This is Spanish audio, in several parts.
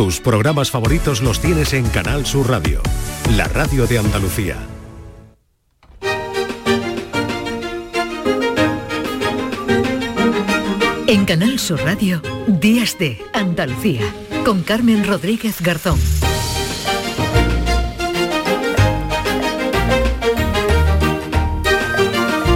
Tus programas favoritos los tienes en Canal Sur Radio, la radio de Andalucía. En Canal Sur Radio, Días de Andalucía, con Carmen Rodríguez Garzón.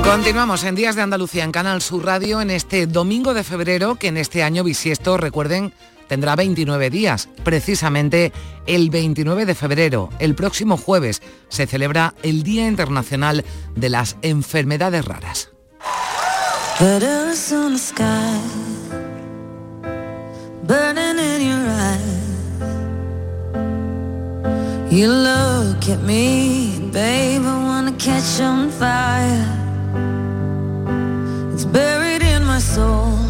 Continuamos en Días de Andalucía en Canal Sur Radio en este domingo de febrero que en este año bisiesto, recuerden, tendrá 29 días. Precisamente el 29 de febrero, el próximo jueves, se celebra el Día Internacional de las Enfermedades Raras. buried in my soul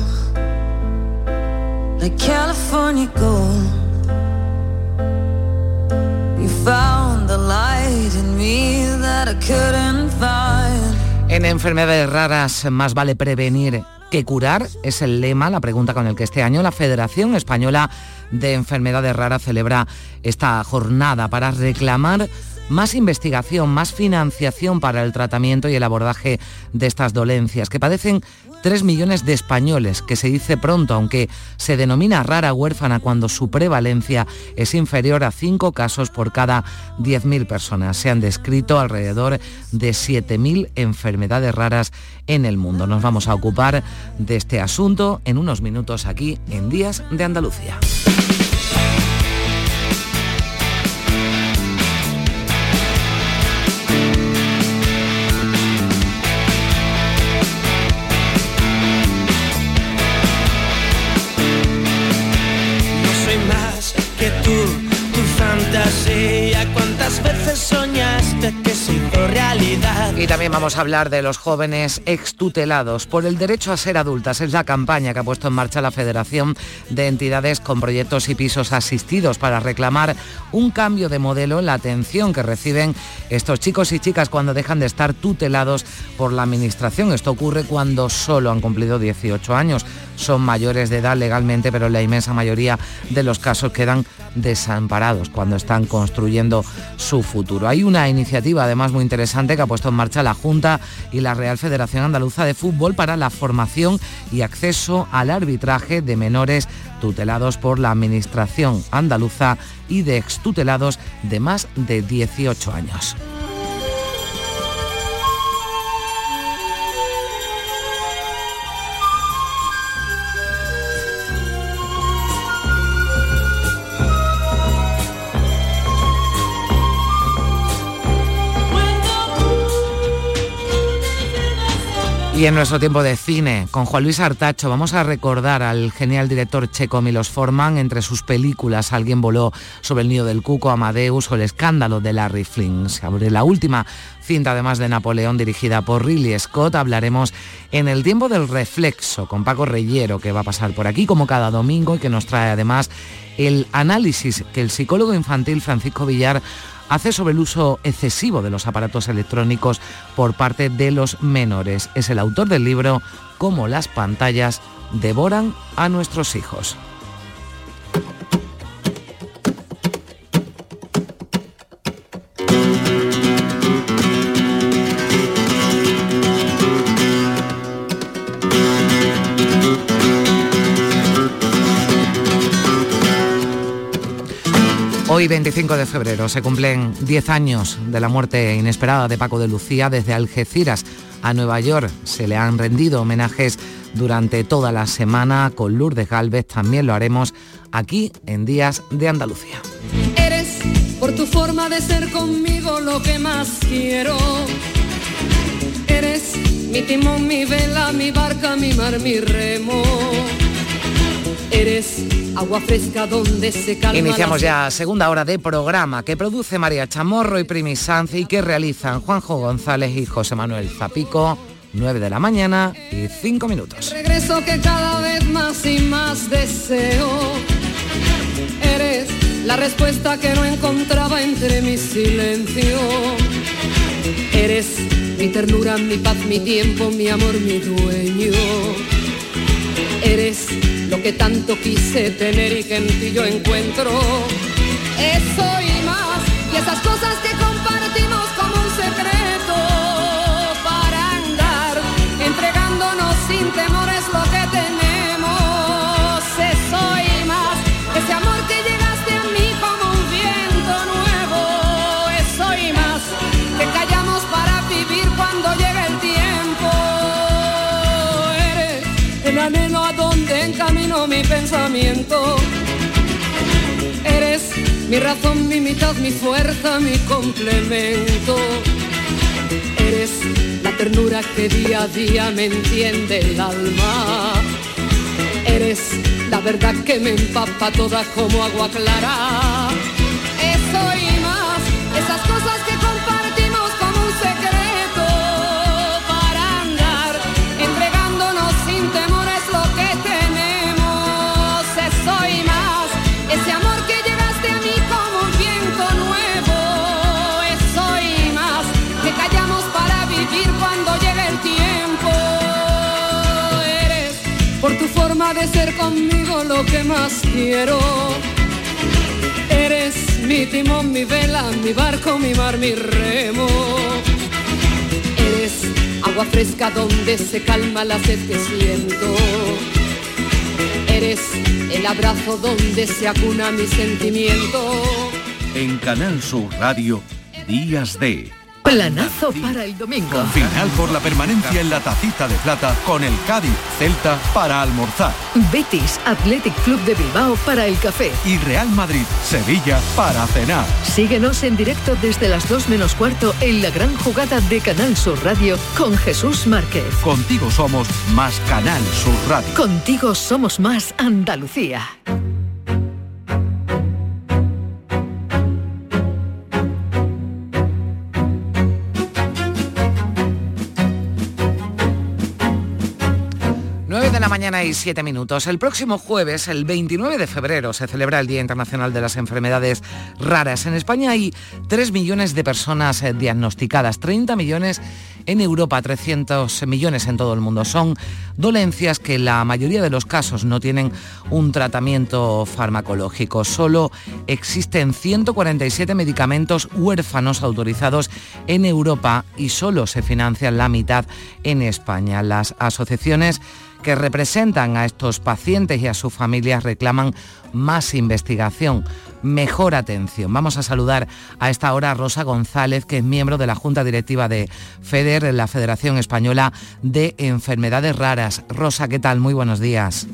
En enfermedades raras más vale prevenir que curar es el lema, la pregunta con el que este año la Federación Española de Enfermedades Raras celebra esta jornada para reclamar más investigación, más financiación para el tratamiento y el abordaje de estas dolencias que padecen 3 millones de españoles, que se dice pronto, aunque se denomina rara huérfana cuando su prevalencia es inferior a 5 casos por cada 10.000 personas. Se han descrito alrededor de 7.000 enfermedades raras en el mundo. Nos vamos a ocupar de este asunto en unos minutos aquí en Días de Andalucía. Y también vamos a hablar de los jóvenes extutelados por el derecho a ser adultas. Es la campaña que ha puesto en marcha la Federación de Entidades con Proyectos y Pisos Asistidos para reclamar un cambio de modelo en la atención que reciben estos chicos y chicas cuando dejan de estar tutelados por la Administración. Esto ocurre cuando solo han cumplido 18 años. Son mayores de edad legalmente, pero la inmensa mayoría de los casos quedan desamparados cuando están construyendo su futuro. Hay una iniciativa además muy interesante que ha puesto en marcha la Junta y la Real Federación Andaluza de Fútbol para la formación y acceso al arbitraje de menores tutelados por la Administración andaluza y de extutelados de más de 18 años. Y en nuestro tiempo de cine, con Juan Luis Artacho, vamos a recordar al genial director checo Milos Forman entre sus películas Alguien voló sobre el nido del cuco, Amadeus o El escándalo de Larry Flynn. Sobre la última cinta además de Napoleón dirigida por Ridley Scott, hablaremos en el tiempo del reflexo con Paco Reyero que va a pasar por aquí como cada domingo y que nos trae además el análisis que el psicólogo infantil Francisco Villar hace sobre el uso excesivo de los aparatos electrónicos por parte de los menores. Es el autor del libro Cómo las pantallas devoran a nuestros hijos. Hoy 25 de febrero se cumplen 10 años de la muerte inesperada de Paco de Lucía desde Algeciras a Nueva York. Se le han rendido homenajes durante toda la semana con Lourdes Galvez. También lo haremos aquí en Días de Andalucía. Eres por tu forma de ser conmigo lo que más quiero. Eres mi timón, mi vela, mi barca, mi mar, mi remo. Eres agua fresca donde se calma Iniciamos ya segunda hora de programa que produce María Chamorro y Primi Sanz y que realizan Juanjo González y José Manuel Zapico. 9 de la mañana y 5 minutos. Regreso que cada vez más y más deseo. Eres la respuesta que no encontraba entre mi silencio. Eres mi ternura, mi paz, mi tiempo, mi amor, mi dueño. Eres lo que tanto quise tener y que en ti yo encuentro. Eso y más, y esas cosas pensamiento. Eres mi razón, mi mitad, mi fuerza, mi complemento. Eres la ternura que día a día me entiende el alma. Eres la verdad que me empapa toda como agua clara. Conmigo lo que más quiero. Eres mi timón, mi vela, mi barco, mi mar, mi remo. Eres agua fresca donde se calma la sed que siento. Eres el abrazo donde se acuna mi sentimiento. En Canal Sur Radio, Días de Planazo para el domingo. Final por la permanencia en la tacita de plata con el Cádiz Celta para almorzar. Betis Athletic Club de Bilbao para el café. Y Real Madrid Sevilla para cenar. Síguenos en directo desde las 2 menos cuarto en la gran jugada de Canal Sur Radio con Jesús Márquez. Contigo somos más Canal Sur Radio. Contigo somos más Andalucía. La mañana y 7 minutos. El próximo jueves, el 29 de febrero, se celebra el Día Internacional de las Enfermedades Raras. En España hay 3 millones de personas eh, diagnosticadas, 30 millones en Europa, 300 millones en todo el mundo. Son dolencias que la mayoría de los casos no tienen un tratamiento farmacológico. Solo existen 147 medicamentos huérfanos autorizados en Europa y solo se financian la mitad en España. Las asociaciones que representan a estos pacientes y a sus familias reclaman más investigación, mejor atención. Vamos a saludar a esta hora a Rosa González, que es miembro de la Junta Directiva de FEDER, la Federación Española de Enfermedades Raras. Rosa, ¿qué tal? Muy buenos días.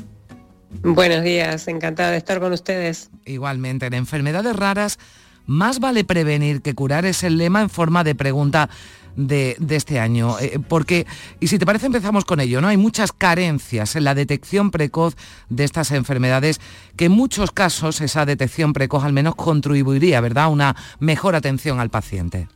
Buenos días, encantada de estar con ustedes. Igualmente, en enfermedades raras, más vale prevenir que curar es el lema en forma de pregunta de, este año. Eh, porque, y si te parece, empezamos con ello, ¿no? Hay muchas carencias en la detección precoz de estas enfermedades, que en muchos casos esa detección precoz al menos contribuiría, ¿verdad?, a una mejor atención al paciente.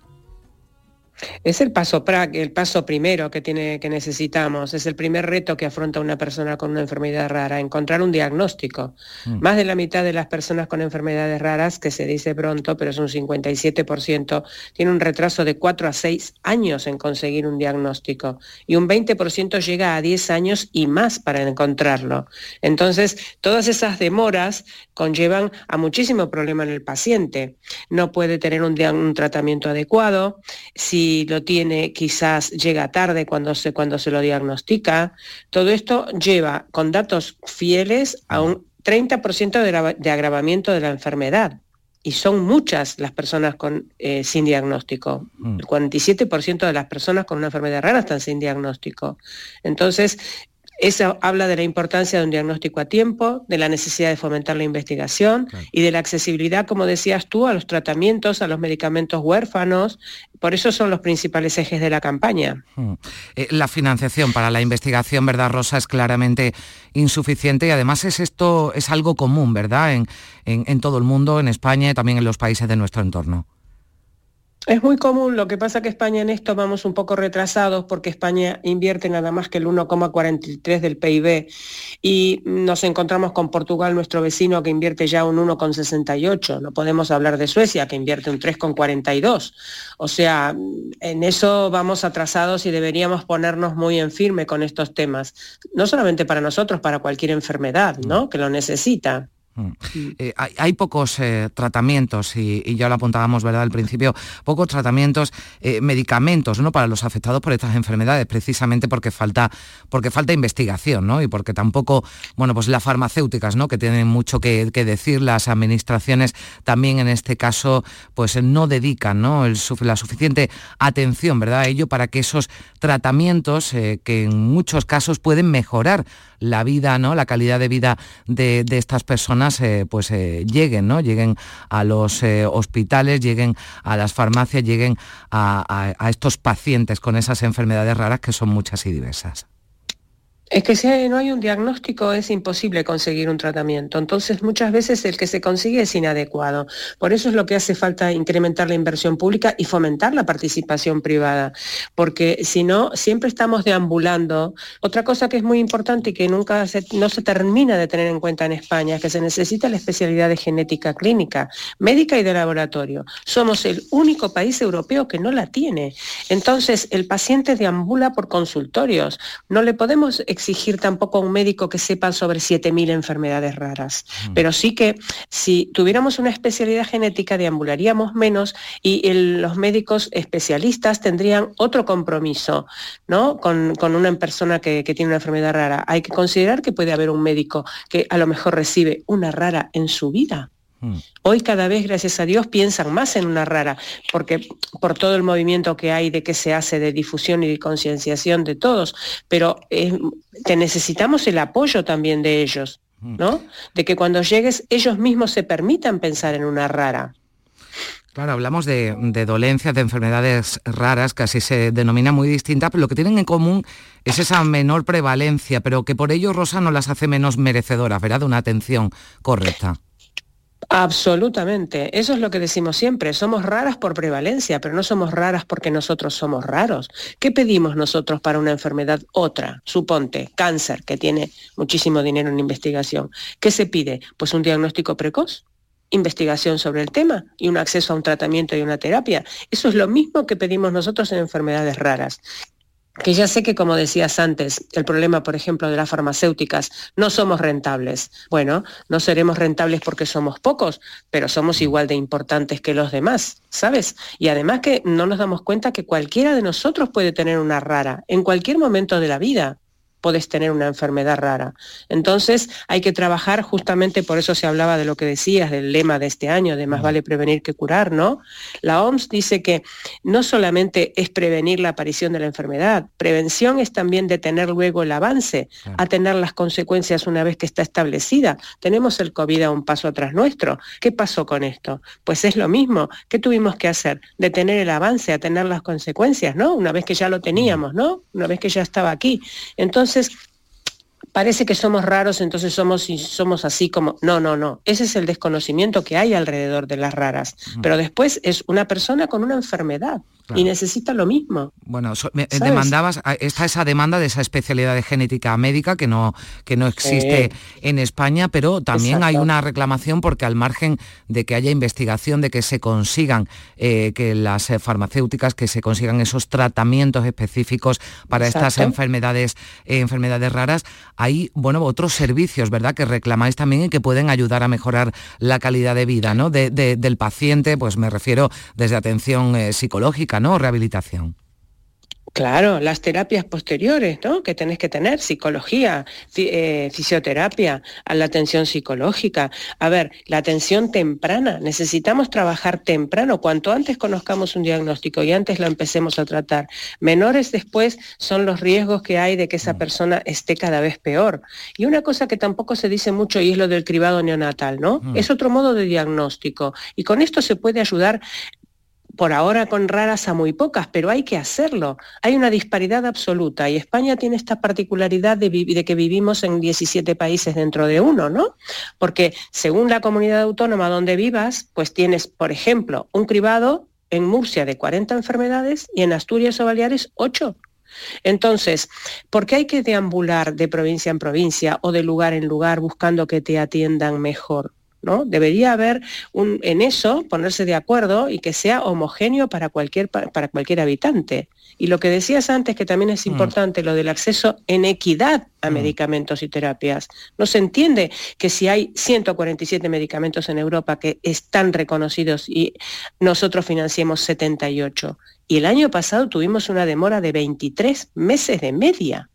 Es el paso el paso primero que tiene que necesitamos, es el primer reto que afronta una persona con una enfermedad rara, encontrar un diagnóstico. Mm. Más de la mitad de las personas con enfermedades raras, que se dice pronto, pero es un 57%, tiene un retraso de 4 a 6 años en conseguir un diagnóstico y un 20% llega a 10 años y más para encontrarlo. Entonces, todas esas demoras conllevan a muchísimo problema en el paciente. No puede tener un, un tratamiento adecuado. Si lo tiene quizás llega tarde cuando se, cuando se lo diagnostica. Todo esto lleva con datos fieles a un 30% de, de, agravamiento de la enfermedad. Y son muchas las personas con, eh, sin diagnóstico. Mm. El 47% de las personas con una enfermedad rara están sin diagnóstico. Entonces, eso habla de la importancia de un diagnóstico a tiempo, de la necesidad de fomentar la investigación claro. y de la accesibilidad, como decías tú, a los tratamientos, a los medicamentos huérfanos. Por eso son los principales ejes de la campaña. Hmm. Eh, la financiación para la investigación, ¿verdad, Rosa? Es claramente insuficiente y además es esto es algo común, ¿verdad? En, en, en todo el mundo, en España y también en los países de nuestro entorno. Es muy común, lo que pasa que España en esto vamos un poco retrasados porque España invierte nada más que el 1,43 del PIB y nos encontramos con Portugal, nuestro vecino, que invierte ya un 1,68. No podemos hablar de Suecia, que invierte un 3,42. O sea, en eso vamos atrasados y deberíamos ponernos muy en firme con estos temas. No solamente para nosotros, para cualquier enfermedad, ¿no? Que lo necesita. Mm. Eh, hay, pocos eh, tratamientos, y, ya lo apuntábamos ¿verdad? al principio, pocos tratamientos, eh, medicamentos ¿no? para los afectados por estas enfermedades, precisamente porque falta, porque falta investigación ¿no? y porque tampoco, bueno, pues las farmacéuticas, ¿no? que tienen mucho que, decir, las administraciones también en este caso, pues no dedican ¿no? la suficiente atención ¿verdad? a ello para que esos tratamientos, que en muchos casos pueden mejorar la vida, ¿no? la calidad de vida de, estas personas eh, pues eh, lleguen, ¿no? lleguen a los eh, hospitales, lleguen a las farmacias, lleguen a estos pacientes con esas enfermedades raras que son muchas y diversas. Es que si no hay un diagnóstico es imposible conseguir un tratamiento. Entonces muchas veces el que se consigue es inadecuado. Por eso es lo que hace falta incrementar la inversión pública y fomentar la participación privada. Porque si no, siempre estamos deambulando. Otra cosa que es muy importante y que nunca no se termina de tener en cuenta en España es que se necesita la especialidad de genética clínica, médica y de laboratorio. Somos el único país europeo que no la tiene. Entonces el paciente deambula por consultorios. No le podemos exigir tampoco a un médico que sepa sobre 7.000 enfermedades raras, mm. pero sí que si tuviéramos una especialidad genética deambularíamos menos y los médicos especialistas tendrían otro compromiso ¿no? con, una persona que, que tiene una enfermedad rara. Hay que considerar que puede haber un médico que a lo mejor recibe una rara en su vida. Hoy cada vez, gracias a Dios, piensan más en una rara, porque por todo el movimiento que hay de que se hace de difusión y de concienciación de todos, pero eh, te necesitamos el apoyo también de ellos, mm. ¿no? De que cuando llegues ellos mismos se permitan pensar en una rara. Claro, hablamos de, dolencias, de enfermedades raras, que así se denomina muy distintas, pero lo que tienen en común es esa menor prevalencia, pero que por ello Rosa no las hace menos merecedoras, ¿verdad? De una atención correcta. Absolutamente, eso es lo que decimos siempre, somos raras por prevalencia, pero no somos raras porque nosotros somos raros. ¿Qué pedimos nosotros para una enfermedad otra? Suponte, cáncer, que tiene muchísimo dinero en investigación. ¿Qué se pide? Pues un diagnóstico precoz, investigación sobre el tema y un acceso a un tratamiento y una terapia. Eso es lo mismo que pedimos nosotros en enfermedades raras que ya sé que, como decías antes, el problema, por ejemplo, de las farmacéuticas, no somos rentables. Bueno, no seremos rentables porque somos pocos, pero somos igual de importantes que los demás, ¿sabes? Y además que no nos damos cuenta que cualquiera de nosotros puede tener una rara en cualquier momento de la vida puedes tener una enfermedad rara. Entonces hay que trabajar justamente, por eso se hablaba de lo que decías, del lema de este año, de más vale prevenir que curar, ¿no? La OMS dice que no solamente es prevenir la aparición de la enfermedad, prevención es también detener luego el avance, a tener las consecuencias una vez que está establecida. Tenemos el COVID a un paso atrás nuestro. ¿Qué pasó con esto? Pues es lo mismo. ¿Qué tuvimos que hacer? Detener el avance, a tener las consecuencias, ¿no? Una vez que ya lo teníamos, ¿no? Una vez que ya estaba aquí. Entonces, entonces, parece que somos raros, entonces somos, somos así como... No, no, no. Ese es el desconocimiento que hay alrededor de las raras. Pero después es una persona con una enfermedad y necesita lo mismo. Bueno, eh, demandabas, está esa demanda de esa especialidad de genética médica que no, que no existe en España, pero también hay una reclamación porque al margen de que haya investigación, de que se consigan, eh, que las eh, farmacéuticas, que se consigan esos tratamientos específicos para estas enfermedades, enfermedades raras, hay bueno, otros servicios, ¿verdad?, que reclamáis también y que pueden ayudar a mejorar la calidad de vida ¿no? del paciente, pues me refiero desde atención psicológica, ¿no? Rehabilitación. Claro, las terapias posteriores, ¿no? Que tenés que tener, psicología, eh, fisioterapia, a la atención psicológica. A ver, la atención temprana, necesitamos trabajar temprano, cuanto antes conozcamos un diagnóstico y antes lo empecemos a tratar. Menores después son los riesgos que hay de que esa mm. persona esté cada vez peor. Y una cosa que tampoco se dice mucho y es lo del cribado neonatal, ¿no? Mm. Es otro modo de diagnóstico. Y con esto se puede ayudar por ahora con raras a muy pocas, pero hay que hacerlo. Hay una disparidad absoluta y España tiene esta particularidad de, que vivimos en 17 países dentro de uno, ¿no? Porque según la comunidad autónoma donde vivas, pues tienes, por ejemplo, un cribado en Murcia de 40 enfermedades y en Asturias o Baleares 8. Entonces, ¿por qué hay que deambular de provincia en provincia o de lugar en lugar buscando que te atiendan mejor? ¿No? Debería haber un, en eso, ponerse de acuerdo y que sea homogéneo para cualquier, para cualquier habitante. Y lo que decías antes, que también es mm. importante, lo del acceso en equidad a mm. medicamentos y terapias. No se entiende que si hay 147 medicamentos en Europa que están reconocidos y nosotros financiemos 78, y el año pasado tuvimos una demora de 23 meses de media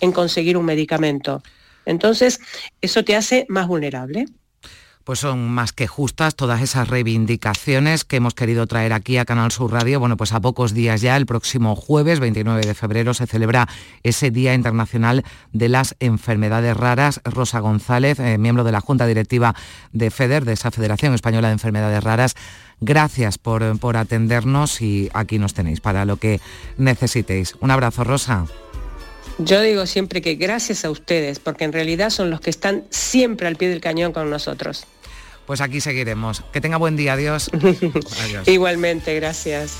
en conseguir un medicamento. Entonces, eso te hace más vulnerable pues son más que justas todas esas reivindicaciones que hemos querido traer aquí a Canal Sur Radio. Bueno, pues a pocos días ya, el próximo jueves 29 de febrero, se celebra ese Día Internacional de las Enfermedades Raras. Rosa González, eh, miembro de la Junta Directiva de FEDER, de esa Federación Española de Enfermedades Raras, Gracias por, por atendernos y aquí nos tenéis para lo que necesitéis. Un abrazo, Rosa. Yo digo siempre que gracias a ustedes, porque en realidad son los que están siempre al pie del cañón con nosotros. Pues aquí seguiremos. Que tenga buen día, adiós. adiós. Igualmente, gracias.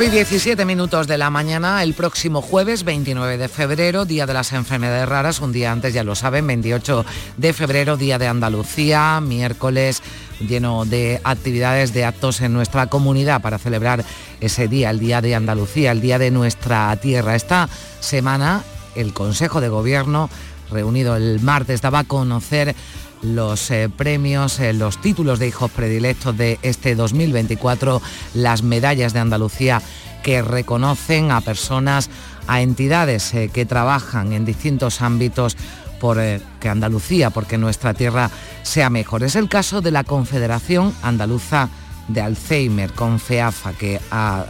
Y 17 minutos de la mañana, el próximo jueves 29 de febrero, Día de las Enfermedades Raras, un día antes ya lo saben, 28 de febrero, Día de Andalucía, miércoles lleno de actividades, de actos en nuestra comunidad para celebrar ese día, el Día de Andalucía, el Día de nuestra tierra. Esta semana el Consejo de Gobierno, reunido el martes, daba a conocer los eh, premios, eh, los títulos de hijos predilectos de este 2024, las medallas de Andalucía que reconocen a personas, a entidades eh, que trabajan en distintos ámbitos por que Andalucía, porque nuestra tierra sea mejor. Es el caso de la Confederación Andaluza de Alzheimer, con FEAFA, que ha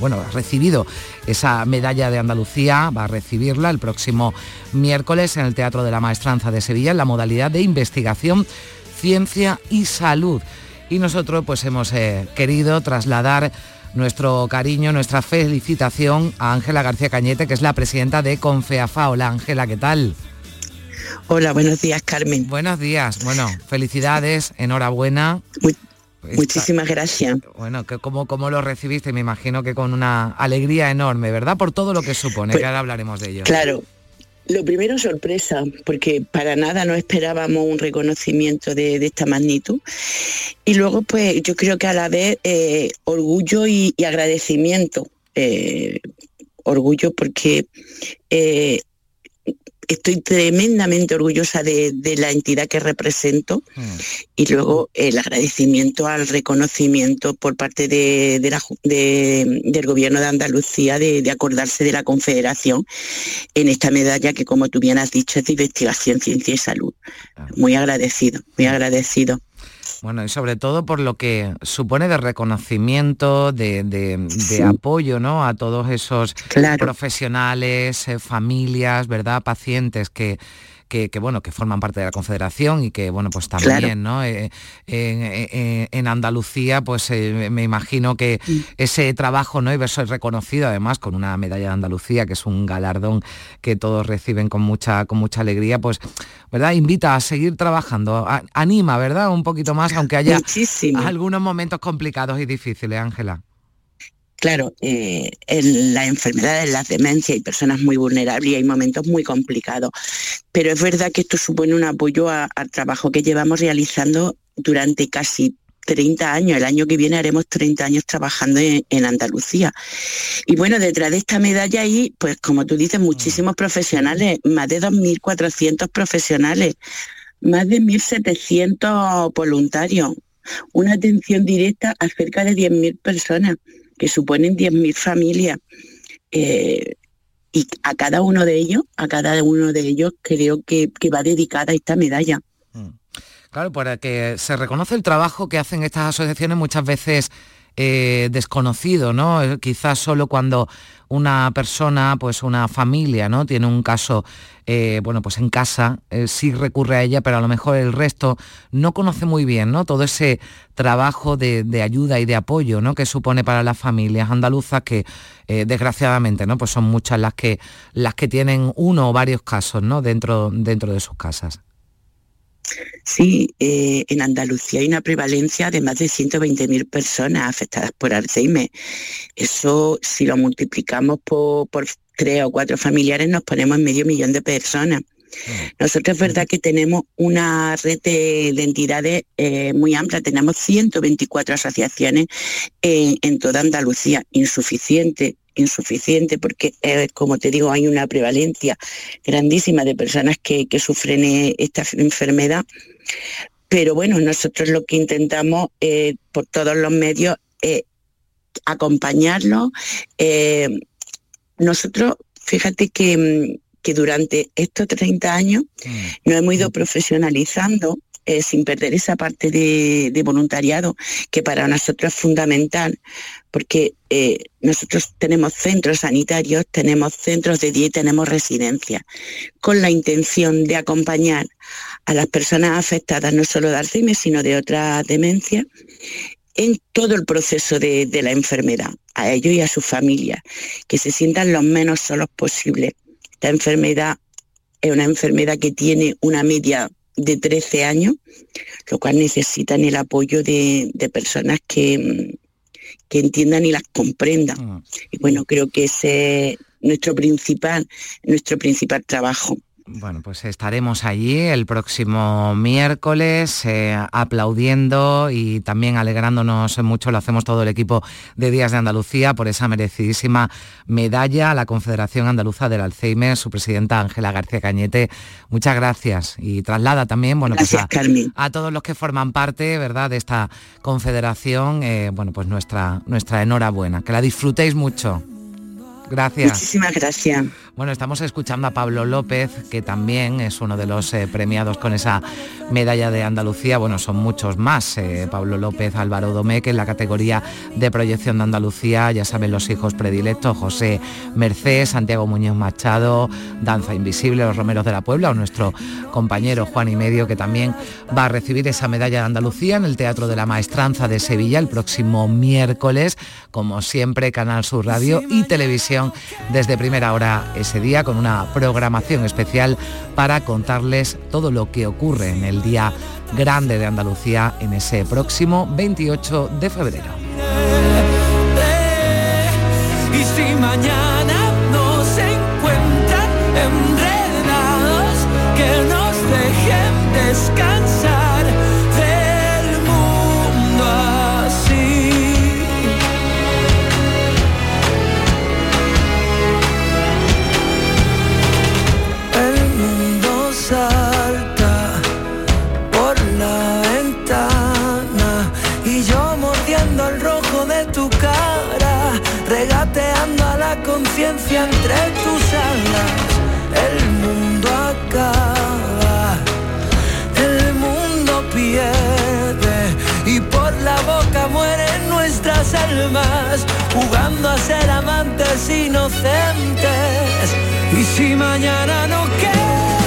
bueno, ha recibido esa medalla de Andalucía, va a recibirla el próximo miércoles en el Teatro de la Maestranza de Sevilla en la modalidad de investigación, ciencia y salud. Y nosotros pues hemos eh, querido trasladar nuestro cariño, nuestra felicitación a Ángela García Cañete, que es la presidenta de Confeafa. Hola Ángela, ¿qué tal? Hola, buenos días Carmen. Buenos días, bueno, felicidades, enhorabuena. Muchísimas gracias. Bueno, ¿cómo, ¿cómo lo recibiste? Me imagino que con una alegría enorme, ¿verdad? Por todo lo que supone, pues, que ahora hablaremos de ello. Claro. Lo primero sorpresa, porque para nada no esperábamos un reconocimiento de, esta magnitud. Y luego, pues yo creo que a la vez eh, orgullo y, agradecimiento. Eh, orgullo porque eh, estoy tremendamente orgullosa de, la entidad que represento mm. y luego el agradecimiento al reconocimiento por parte de, del gobierno de Andalucía de, acordarse de la Confederación en esta medalla que como tú bien has dicho es de investigación, ciencia y salud. Muy agradecido, muy agradecido. Bueno, y sobre todo por lo que supone de reconocimiento, de, apoyo ¿no? a todos esos profesionales, eh, familias, ¿verdad? Pacientes que, que, bueno, que forman parte de la Confederación y que, bueno, pues también, ¿no? Eh, en, Andalucía, pues eh, me imagino que ese trabajo, ¿no? Y verse reconocido además con una medalla de Andalucía, que es un galardón que todos reciben con mucha, con mucha alegría, pues, ¿verdad? Invita a seguir trabajando, anima, ¿verdad? Un poquito más, aunque haya algunos momentos complicados y difíciles, Ángela. Claro, eh, en las enfermedades, las demencias y personas muy vulnerables y hay momentos muy complicados, pero es verdad que esto supone un apoyo al trabajo que llevamos realizando durante casi 30 años, el año que viene haremos 30 años trabajando en, Andalucía. Y bueno, detrás de esta medalla hay, pues como tú dices, muchísimos profesionales, más de 2.400 profesionales, más de 1.700 voluntarios, una atención directa a cerca de 10.000 personas, que suponen 10.000 familias. Eh, y a cada uno de ellos, a cada uno de ellos creo que, que va dedicada esta medalla. Mm. Claro, para que se reconoce el trabajo que hacen estas asociaciones muchas veces eh, desconocido, ¿no? Eh, quizás solo cuando una persona, pues una familia, ¿no? Tiene un caso, eh, bueno, pues en casa, sí recurre a ella, pero a lo mejor el resto no conoce muy bien, ¿no? Todo ese trabajo de, ayuda y de apoyo, ¿no? Que supone para las familias andaluzas que, desgraciadamente, ¿no? Pues son muchas las que, las que tienen uno o varios casos, ¿no? Dentro, dentro de sus casas. Sí, eh, en Andalucía hay una prevalencia de más de 120.000 personas afectadas por Alzheimer. Eso, si lo multiplicamos por, tres o cuatro familiares, nos ponemos en medio millón de personas. Mm. Nosotros es verdad que tenemos una red de, entidades eh, muy amplia, tenemos 124 asociaciones en toda Andalucía, insuficiente insuficiente porque, eh, como te digo, hay una prevalencia grandísima de personas que, sufren eh, esta enfermedad. Pero bueno, nosotros lo que intentamos eh, por todos los medios es acompañarlos. nosotros, fíjate que, que, durante estos 30 años mm. nos hemos ido profesionalizando sin perder esa parte de, voluntariado que para nosotros es fundamental, porque eh, nosotros tenemos centros sanitarios, tenemos centros de día y tenemos residencias, con la intención de acompañar a las personas afectadas no solo de Alzheimer, sino de otra demencia, en todo el proceso de, de la enfermedad, a ellos y a sus familias, que se sientan lo menos solos posible. Esta enfermedad es una enfermedad que tiene una media de 13 años, lo cual necesitan el apoyo de, personas que, que, entiendan y las comprendan. Ah. Y bueno, creo que ese es nuestro principal, nuestro principal trabajo. Bueno, pues estaremos allí el próximo miércoles eh, aplaudiendo y también alegrándonos mucho, lo hacemos todo el equipo de Días de Andalucía por esa merecidísima medalla a la Confederación Andaluza del Alzheimer, su presidenta Ángela García Cañete. Muchas gracias y traslada también, bueno, pues a, todos los que forman parte, ¿verdad?, de esta confederación, eh, bueno, pues nuestra, nuestra enhorabuena. Que la disfrutéis mucho. Gracias. Muchísimas gracias. Bueno, estamos escuchando a Pablo López, que también es uno de los eh, premiados con esa medalla de Andalucía. Bueno, son muchos más. Eh, Pablo López, Álvaro Domecq en la categoría de proyección de Andalucía, ya saben los hijos predilectos, José Merced, Santiago Muñoz Machado, Danza Invisible, los Romeros de la Puebla, o nuestro compañero Juan y Medio, que también va a recibir esa medalla de Andalucía en el Teatro de la Maestranza de Sevilla el próximo miércoles, como siempre, Canal Sur Radio y Televisión desde primera hora ese día con una programación especial para contarles todo lo que ocurre en el Día Grande de Andalucía en ese próximo 28 de febrero. Y si mañana nos encuentran enredados, que nos dejen descansar. Entre tus alas. El mundo acaba, el mundo pierde y por la boca mueren nuestras almas, jugando a ser amantes inocentes. Y si mañana no queda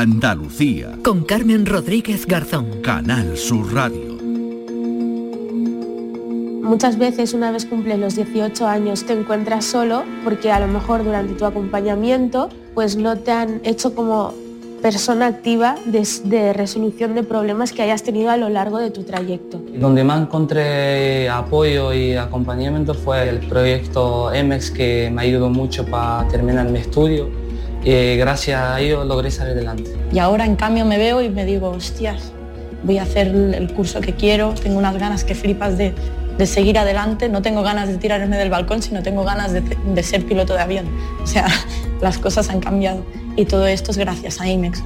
Andalucía. Con Carmen Rodríguez Garzón. Canal Sur Radio. Muchas veces una vez cumples los 18 años te encuentras solo porque a lo mejor durante tu acompañamiento pues no te han hecho como persona activa de, resolución de problemas que hayas tenido a lo largo de tu trayecto. Donde más encontré apoyo y acompañamiento fue el proyecto EMEX que me ayudó mucho para terminar mi estudio y gracias a ello logré salir adelante. Y ahora en cambio me veo y me digo, hostias, voy a hacer el curso que quiero, tengo unas ganas que flipas de, seguir adelante, no tengo ganas de tirarme del balcón, sino tengo ganas de, de ser piloto de avión. O sea, las cosas han cambiado y todo esto es gracias a IMEX.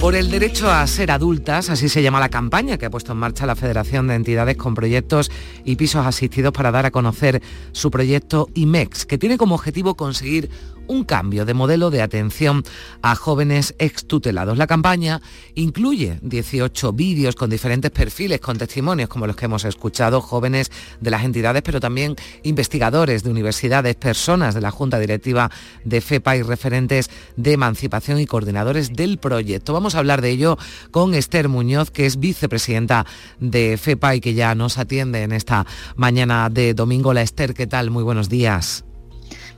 Por el derecho a ser adultas, así se llama la campaña que ha puesto en marcha la Federación de Entidades con Proyectos y Pisos Asistidos para dar a conocer su proyecto IMEX, que tiene como objetivo conseguir un cambio de modelo de atención a jóvenes extutelados. La campaña incluye 18 vídeos con diferentes perfiles, con testimonios como los que hemos escuchado, jóvenes de las entidades, pero también investigadores de universidades, personas de la Junta Directiva de FEPA y referentes de emancipación y coordinadores del proyecto. Vamos a hablar de ello con Esther Muñoz, que es vicepresidenta de FEPA y que ya nos atiende en esta mañana de domingo. La Esther, ¿qué tal? Muy buenos días.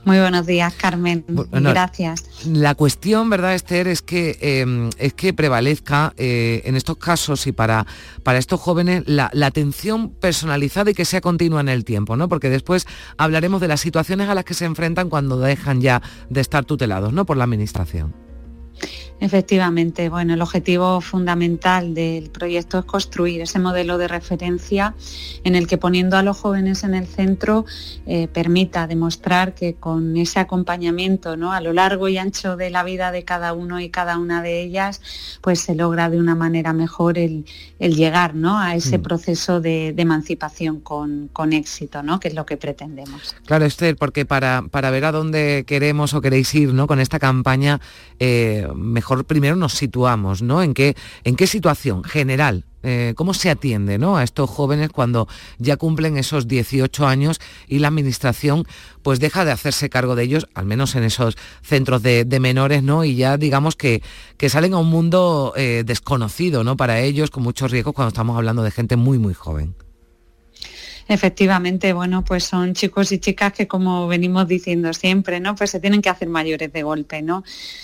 Muy buenos días, Carmen. Gracias. La cuestión, ¿verdad, Esther, es que, em, es que prevalezca eh, en estos casos y para, para estos jóvenes la, la, atención personalizada y que sea continua en el tiempo, ¿no? Porque después hablaremos de las situaciones a las que se enfrentan cuando dejan ya de estar tutelados, ¿no? Por la Administración. Efectivamente, bueno, el objetivo fundamental del proyecto es construir ese modelo de referencia en el que poniendo a los jóvenes en el centro eh, permita demostrar que con ese acompañamiento ¿no? a lo largo y ancho de la vida de cada uno y cada una de ellas, pues se logra de una manera mejor el, llegar ¿no? a ese mm. proceso de, emancipación con, éxito, ¿no? que es lo que pretendemos. Claro, Esther, porque para, para ver a dónde queremos o queréis ir ¿no? con esta campaña, eh, mejor primero nos situamos, ¿no? En qué, en qué situación general eh, cómo se atiende ¿no? a estos jóvenes cuando ya cumplen esos 18 años y la administración pues deja de hacerse cargo de ellos, al menos en esos centros de, menores, ¿no? Y ya digamos que, que salen a un mundo eh, desconocido, ¿no? Para ellos, con muchos riesgos cuando estamos hablando de gente muy, muy joven. Efectivamente, bueno, pues son chicos y chicas que como venimos diciendo siempre, ¿no? Pues se tienen que hacer mayores de golpe, ¿no?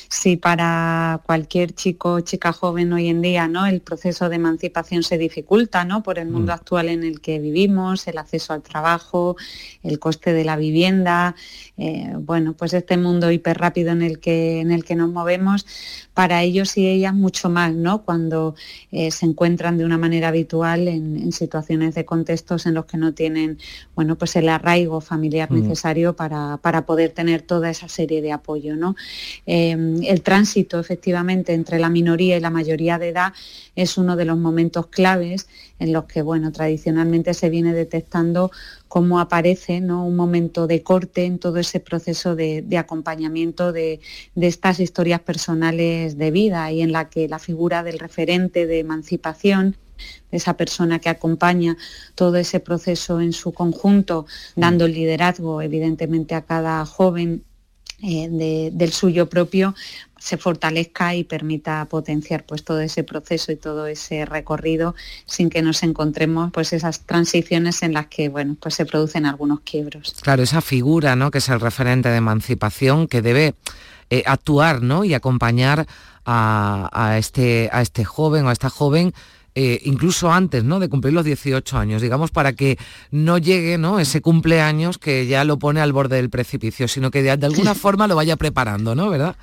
Si para cualquier chico o chica joven hoy en día, ¿no? El proceso de emancipación se dificulta, ¿no? Por el mundo mm. actual en el que vivimos, el acceso al trabajo, el coste de la vivienda, eh, bueno, pues este mundo hiperrápido en el que en el que nos movemos, para ellos y ellas mucho más, ¿no? Cuando eh, se encuentran de una manera habitual en, situaciones de contextos en los que no tienen, bueno, pues el arraigo familiar mm. necesario para, poder tener toda esa serie de apoyo, ¿no? Em, el tránsito, efectivamente, entre la minoría y la mayoría de edad es uno de los momentos claves en los que, bueno, tradicionalmente se viene detectando cómo aparece ¿no? un momento de corte en todo ese proceso de, acompañamiento de, estas historias personales de vida y en la que la figura del referente de emancipación de esa persona que acompaña todo ese proceso en su conjunto, dando el liderazgo evidentemente a cada joven eh, del suyo propio, se fortalezca y permita potenciar pues todo ese proceso y todo ese recorrido sin que nos encontremos pues esas transiciones en las que bueno pues se producen algunos quiebros. Claro, esa figura ¿no? que es el referente de emancipación que debe eh, actuar ¿no? y acompañar a, este, a este joven o a esta joven eh, incluso antes ¿no? de cumplir los 18 años, digamos, para que no llegue ¿no? ese cumpleaños que ya lo pone al borde del precipicio, sino que de, de alguna forma lo vaya preparando, ¿no? ¿Verdad?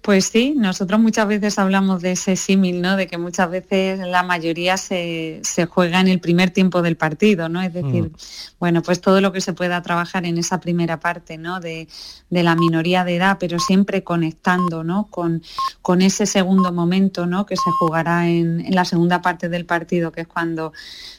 Pues sí, nosotros muchas veces hablamos de ese símil, ¿no? De que muchas veces la mayoría se, juega en el primer tiempo del partido, ¿no? Es decir, mm. bueno, pues todo lo que se pueda trabajar en esa primera parte, ¿no? De, la minoría de edad, pero siempre conectando, ¿no? Con, con ese segundo momento, ¿no? Que se jugará en, en la segunda parte del partido, que es cuando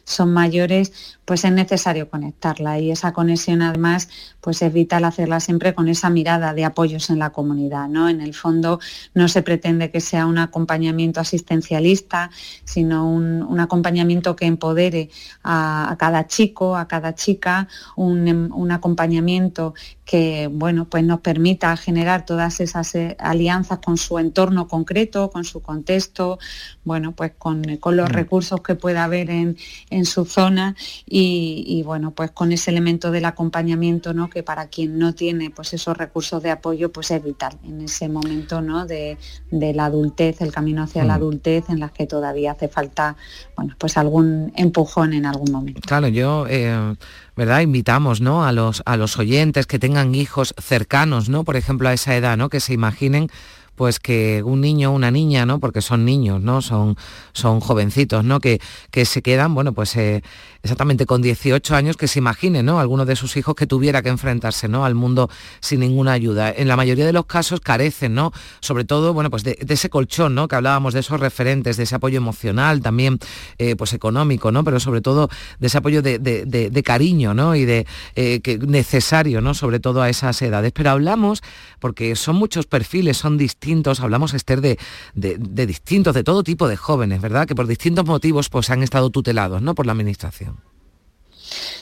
son mayores, pues es necesario conectarla y esa conexión además pues es vital hacerla siempre con esa mirada de apoyos en la comunidad, ¿no? En el fondo no se pretende que sea un acompañamiento asistencialista, sino un, acompañamiento que empodere a, cada chico, a cada chica, un, un acompañamiento que bueno, pues nos permita generar todas esas eh, alianzas con su entorno concreto, con su contexto, bueno, pues con, los mm. recursos que pueda haber en, su zona y, bueno, pues con ese elemento del acompañamiento, ¿no? Que para quien no tiene pues esos recursos de apoyo, pues es vital en ese momento, ¿no? De, la adultez, el camino hacia la mm. adultez en las que todavía hace falta, bueno, pues algún empujón en algún momento. Claro, yo eh, ¿verdad? Invitamos, ¿no? A los, a los oyentes que tengan hijos cercanos, ¿no? Por ejemplo, a esa edad, ¿no? Que se imaginen pues que un niño una niña, ¿no? Porque son niños, ¿no? Son, son jovencitos, ¿no? Que, que se quedan, bueno, pues eh, exactamente con 18 años, que se imagine, ¿no? Alguno de sus hijos que tuviera que enfrentarse, ¿no? Al mundo sin ninguna ayuda. En la mayoría de los casos carecen, ¿no? Sobre todo, bueno, pues de, ese colchón, ¿no? Que hablábamos de esos referentes, de ese apoyo emocional, también, eh, pues económico, ¿no? Pero sobre todo de ese apoyo de, cariño, ¿no? Y de eh, que necesario, ¿no? Sobre todo a esas edades. Pero hablamos, porque son muchos perfiles, son distintos hablamos, Esther, de, de, distintos, de todo tipo de jóvenes, ¿verdad? Que por distintos motivos pues, han estado tutelados ¿no? por la Administración.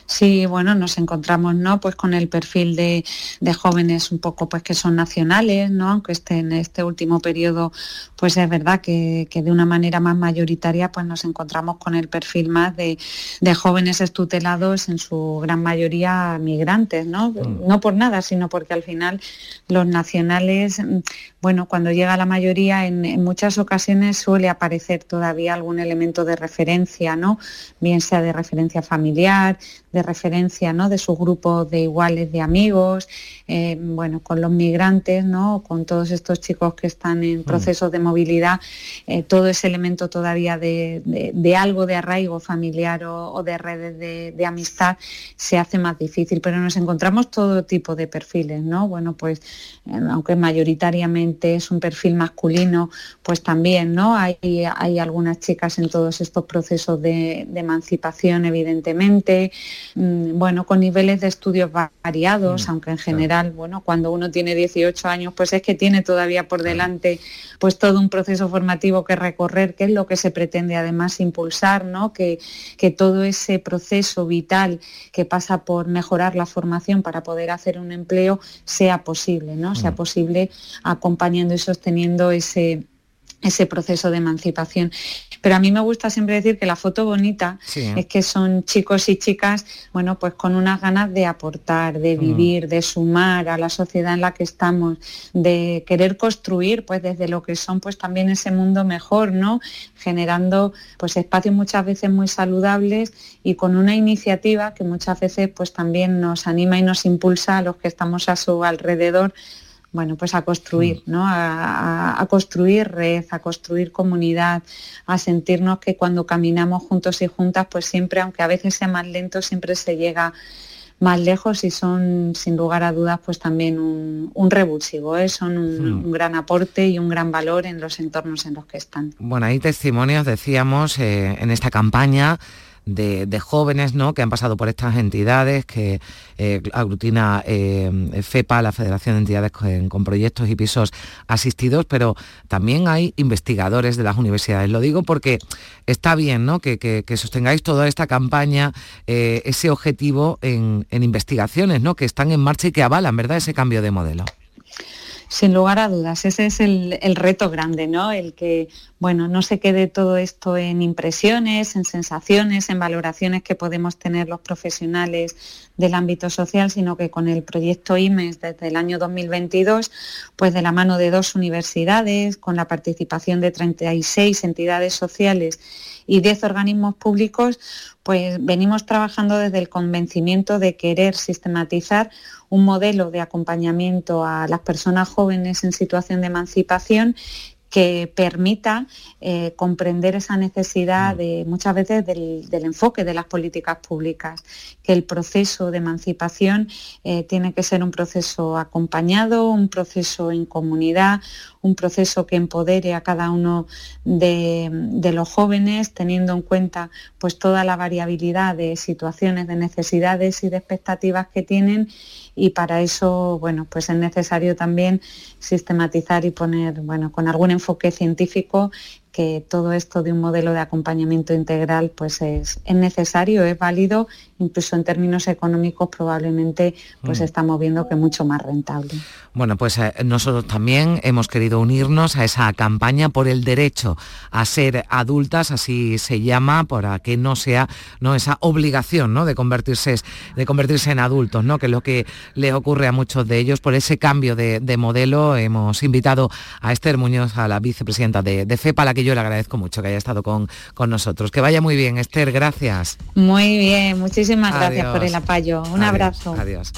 Sí, bueno, nos encontramos ¿no? pues con el perfil de, jóvenes un poco pues que son nacionales, ¿no? aunque esté en este último periodo, pues es verdad que, de una manera más mayoritaria pues nos encontramos con el perfil más de, jóvenes estutelados, en su gran mayoría migrantes, ¿no? Mm. No por nada, sino porque al final los nacionales, bueno, cuando llega la mayoría, en, en muchas ocasiones suele aparecer todavía algún elemento de referencia, ¿no? Bien sea de referencia familiar, de referencia ¿no? de su grupo de iguales de amigos, eh, bueno, con los migrantes, ¿no? con todos estos chicos que están en mm. procesos de movilidad, eh, todo ese elemento todavía de, algo de arraigo familiar o, de redes de, amistad se hace más difícil, pero nos encontramos todo tipo de perfiles, ¿no? Bueno, pues eh, aunque mayoritariamente es un perfil masculino, pues también, ¿no? Hay, hay algunas chicas en todos estos procesos de emancipación, evidentemente, bueno, con niveles de estudios variados, mm, aunque en general, bueno, cuando uno tiene 18 años, pues es que tiene todavía por delante pues todo un proceso formativo que recorrer, que es lo que se pretende además impulsar, ¿no? Que, que todo ese proceso vital que pasa por mejorar la formación para poder hacer un empleo sea posible, ¿no? Sea mm. posible acompañando y sosteniendo ese ese proceso de emancipación. Pero a mí me gusta siempre decir que la foto bonita es que son chicos y chicas, bueno, pues con unas ganas de aportar, de mm. vivir, de sumar a la sociedad en la que estamos, de querer construir, pues desde lo que son, pues también ese mundo mejor, ¿no? Generando, pues espacios muchas veces muy saludables y con una iniciativa que muchas veces, pues también nos anima y nos impulsa a los que estamos a su alrededor bueno, pues a construir, mm. ¿no? A, construir red, a construir comunidad, a sentirnos que cuando caminamos juntos y juntas, pues siempre, aunque a veces sea más lento, siempre se llega más lejos y son sin lugar a dudas pues también un, revulsivo, ¿eh? son un, gran aporte y un gran valor en los entornos en los que están. Bueno, hay testimonios, decíamos, eh, en esta campaña de, jóvenes ¿no? que han pasado por estas entidades, que eh, aglutina eh, FEPA, la Federación de Entidades con, proyectos y pisos asistidos, pero también hay investigadores de las universidades. Lo digo porque está bien ¿no? que, sostengáis toda esta campaña, eh, ese objetivo en, en investigaciones ¿no? que están en marcha y que avalan ¿verdad? ese cambio de modelo. Sin lugar a dudas, ese es el, reto grande, ¿no? El que, bueno, no se quede todo esto en impresiones, en sensaciones, en valoraciones que podemos tener los profesionales del ámbito social, sino que con el proyecto IMES desde el año 2022, pues de la mano de dos universidades, con la participación de 36 entidades sociales y 10 organismos públicos, pues venimos trabajando desde el convencimiento de querer sistematizar un modelo de acompañamiento a las personas jóvenes en situación de emancipación que permita eh, comprender esa necesidad mm. de muchas veces del, enfoque de las políticas públicas, que el proceso de emancipación eh, tiene que ser un proceso acompañado, un proceso en comunidad, un proceso que empodere a cada uno de, los jóvenes, teniendo en cuenta pues toda la variabilidad de situaciones, de necesidades y de expectativas que tienen. Y para eso, bueno, pues es necesario también sistematizar y poner, bueno, con algún enfoque científico que todo esto de un modelo de acompañamiento integral pues es, necesario, es válido, incluso en términos económicos probablemente pues mm. estamos viendo que es mucho más rentable. Bueno, pues eh, nosotros también hemos querido unirnos a esa campaña por el derecho a ser adultas, así se llama, para que no sea ¿no? esa obligación ¿no? de, convertirse, de convertirse en adultos, ¿no? que es lo que le ocurre a muchos de ellos. Por ese cambio de, modelo hemos invitado a Esther Muñoz, a la vicepresidenta de, FEPA, a la que yo le agradezco mucho que haya estado con, con nosotros. Que vaya muy bien, Esther, gracias. Muy bien, muchísimas gracias por el apoyo. Un abrazo. Adiós.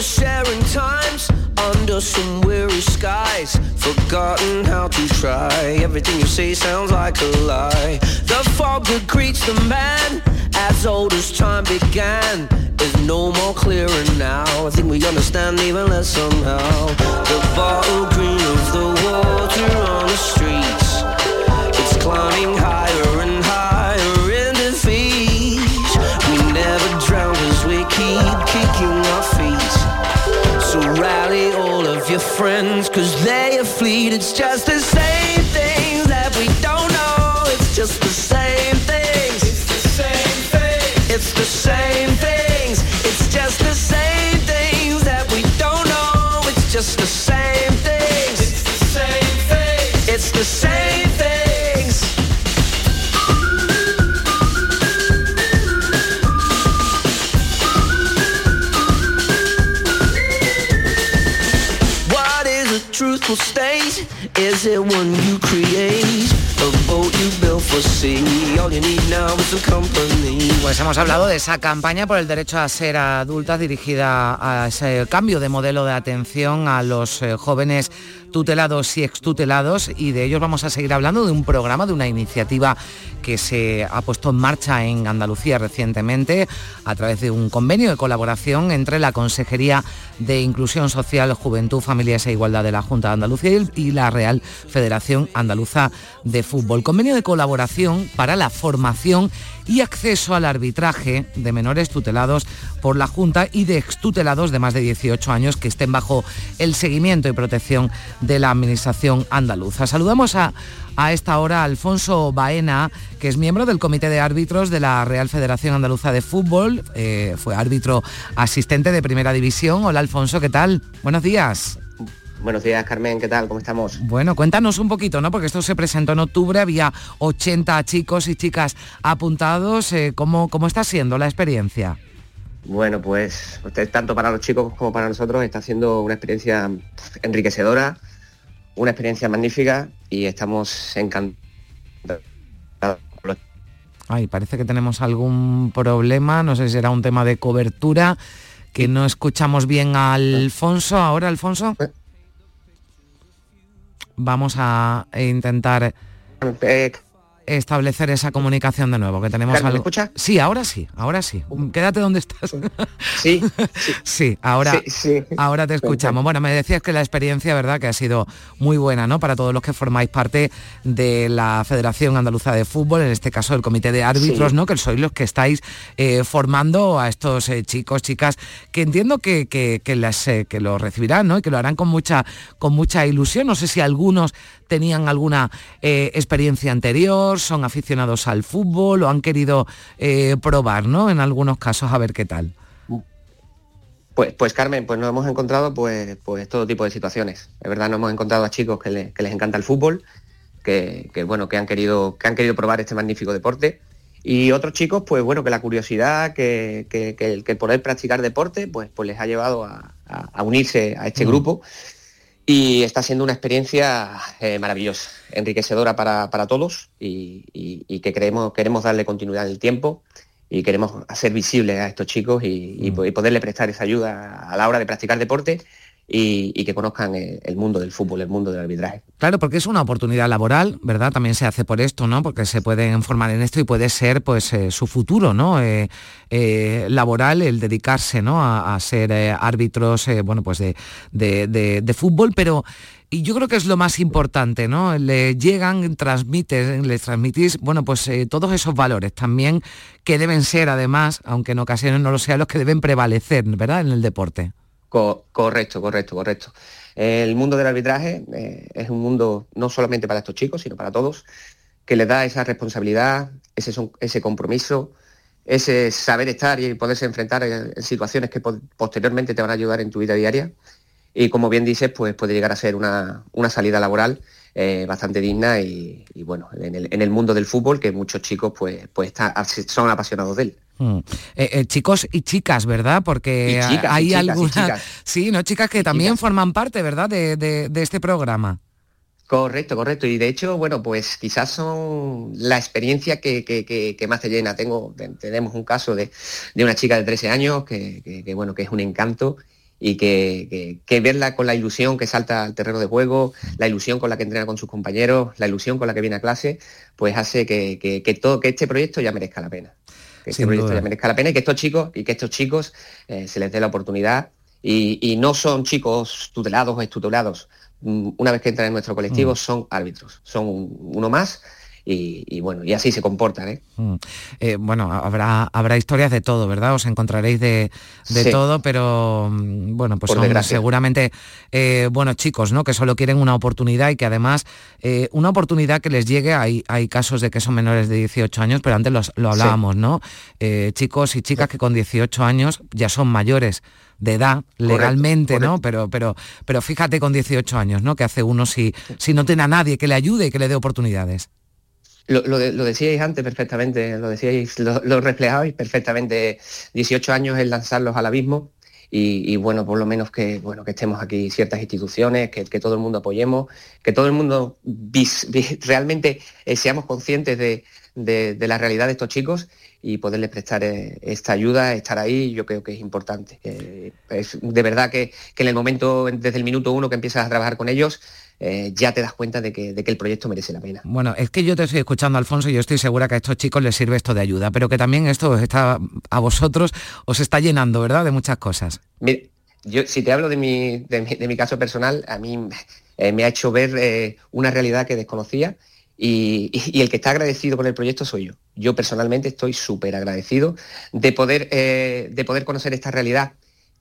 sharing times under some weary skies. Forgotten how to try. Everything you say sounds like a lie. The fog that greets the man as old as time began is no more clearer now. I think we understand even less somehow. The bottle green of the water on the streets. It's climbing higher higher friends, cause they are fleet. It's just the same State? Is it one you create? A boat you built for Pues hemos hablado de esa campaña por el derecho a ser adulta dirigida a ese cambio de modelo de atención a los eh, jóvenes tutelados y extutelados y de ellos vamos a seguir hablando de un programa, de una iniciativa que se ha puesto en marcha en Andalucía recientemente a través de un convenio de colaboración entre la Consejería de Inclusión Social, Juventud, Familias e Igualdad de la Junta de Andalucía y la Real Federación Andaluza de Fútbol. Convenio de colaboración para la formación y acceso al arbitraje de menores tutelados por la Junta y de extutelados de más de 18 años que estén bajo el seguimiento y protección de la Administración andaluza. Saludamos a, a esta hora a Alfonso Baena, que es miembro del Comité de Árbitros de la Real Federación Andaluza de Fútbol, eh, fue árbitro asistente de Primera División. Hola Alfonso, ¿qué tal? Buenos días. Buenos días, Carmen, ¿qué tal? ¿Cómo estamos? Bueno, cuéntanos un poquito, ¿no? Porque esto se presentó en octubre, había 80 chicos y chicas apuntados. Eh, ¿cómo, ¿Cómo está siendo la experiencia? Bueno, pues tanto para los chicos como para nosotros está siendo una experiencia enriquecedora, una experiencia magnífica y estamos encantados. Ay, parece que tenemos algún problema, no sé si será un tema de cobertura, que no escuchamos bien a Alfonso. Ahora, Alfonso. Vamos a intentar... Eh, establecer esa comunicación de nuevo, que tenemos algo... ¿Me escucha? Sí, ahora sí, ahora sí. Quédate donde estás. Sí, sí, ahora, ahora te escuchamos. Bueno, me decías que la experiencia, ¿verdad?, que ha sido muy buena, ¿no?, para todos los que formáis parte de la Federación Andaluza de Fútbol, en este caso el Comité de Árbitros, ¿no?, que sois los que estáis eh, formando a estos eh, chicos, chicas, que entiendo que, que, eh, que lo recibirán, ¿no?, y que lo harán con mucha, con mucha ilusión. No sé si algunos tenían alguna experiencia anterior, son aficionados al fútbol o han querido eh, probar, ¿no? En algunos casos a ver qué tal. Pues, pues Carmen, pues nos hemos encontrado pues, pues todo tipo de situaciones. De verdad nos hemos encontrado a chicos que, les encanta el fútbol, que, bueno, que han querido, que han querido probar este magnífico deporte. Y otros chicos, pues bueno, que la curiosidad, que, el poder practicar deporte, pues, pues les ha llevado a, unirse a este mm. grupo y está siendo una experiencia eh, maravillosa, enriquecedora para, todos y, que queremos, queremos darle continuidad en el tiempo y queremos hacer visible a estos chicos y, mm. y, poderle prestar esa ayuda a la hora de practicar deporte y, que conozcan eh, el mundo del fútbol, el mundo del arbitraje. Claro, porque es una oportunidad laboral, ¿verdad? También se hace por esto, ¿no? Porque se pueden formar en esto y puede ser pues eh, su futuro, ¿no? Eh, laboral, el dedicarse, ¿no? A, ser árbitros, bueno, pues de, de, fútbol, pero y yo creo que es lo más importante, ¿no? Le llegan, transmiten, les transmitís, bueno, pues todos esos valores también que deben ser, además, aunque en ocasiones no lo sean, los que deben prevalecer, ¿verdad? En el deporte. Correcto, correcto, correcto. El mundo del arbitraje eh, es un mundo no solamente para estos chicos, sino para todos, que les da esa responsabilidad, ese, compromiso, ese saber estar y poderse enfrentar en, situaciones que posteriormente te van a ayudar en tu vida diaria. Y como bien dices, pues puede llegar a ser una, salida laboral eh, bastante digna y, bueno, en el, mundo del fútbol que muchos chicos pues, pues son apasionados de él. Mm. Eh, eh, chicos y chicas, ¿verdad? Porque hay algunas, sí, no chicas que también forman parte, ¿verdad? De, este programa. Correcto, correcto. Y de hecho, bueno, pues quizás son la experiencia que, más te llena. Tengo, tenemos un caso de, una chica de 13 años que, bueno, que es un encanto y que, verla con la ilusión que salta al terreno de juego, la ilusión con la que entrena con sus compañeros, la ilusión con la que viene a clase, pues hace que, todo, que este proyecto ya merezca la pena que este proyecto ya merezca la pena y que estos chicos, y que estos chicos eh, se les dé la oportunidad. Y, no son chicos tutelados o estutelados. Mm, una vez que entran en nuestro colectivo, mm. son árbitros, son uno más y, bueno, y así se comportan. ¿eh? Mm. Eh, bueno, habrá, habrá historias de todo, ¿verdad? Os encontraréis de, todo, pero mm, bueno, pues son seguramente eh, buenos chicos, ¿no? Que solo quieren una oportunidad y que además una oportunidad que les llegue, hay, hay casos de que son menores de 18 años, pero antes lo hablábamos, ¿no? chicos y chicas que con 18 años ya son mayores de edad legalmente, ¿no? Pero, pero, pero fíjate con 18 años, ¿no? Que hace uno si, si no tiene a nadie que le ayude y que le dé oportunidades. Lo, decíais antes perfectamente, lo decíais, lo, reflejabais perfectamente. 18 años es lanzarlos al abismo y, bueno, por lo menos que, bueno, que estemos aquí ciertas instituciones, que, todo el mundo apoyemos, que todo el mundo realmente eh, seamos conscientes de, la realidad de estos chicos y poderles prestar eh, esta ayuda, estar ahí, yo creo que es importante. es de verdad que, que en el momento, desde el minuto uno que empiezas a trabajar con ellos, eh, ya te das cuenta de que, el proyecto merece la pena. Bueno, es que yo te estoy escuchando, Alfonso, y yo estoy segura que a estos chicos les sirve esto de ayuda, pero que también esto está, a vosotros os está llenando, ¿verdad?, de muchas cosas. Mire, yo si te hablo de mi, de mi, caso personal, a mí eh, me ha hecho ver eh, una realidad que desconocía y, el que está agradecido con el proyecto soy yo. Yo personalmente estoy súper agradecido de poder, de poder conocer esta realidad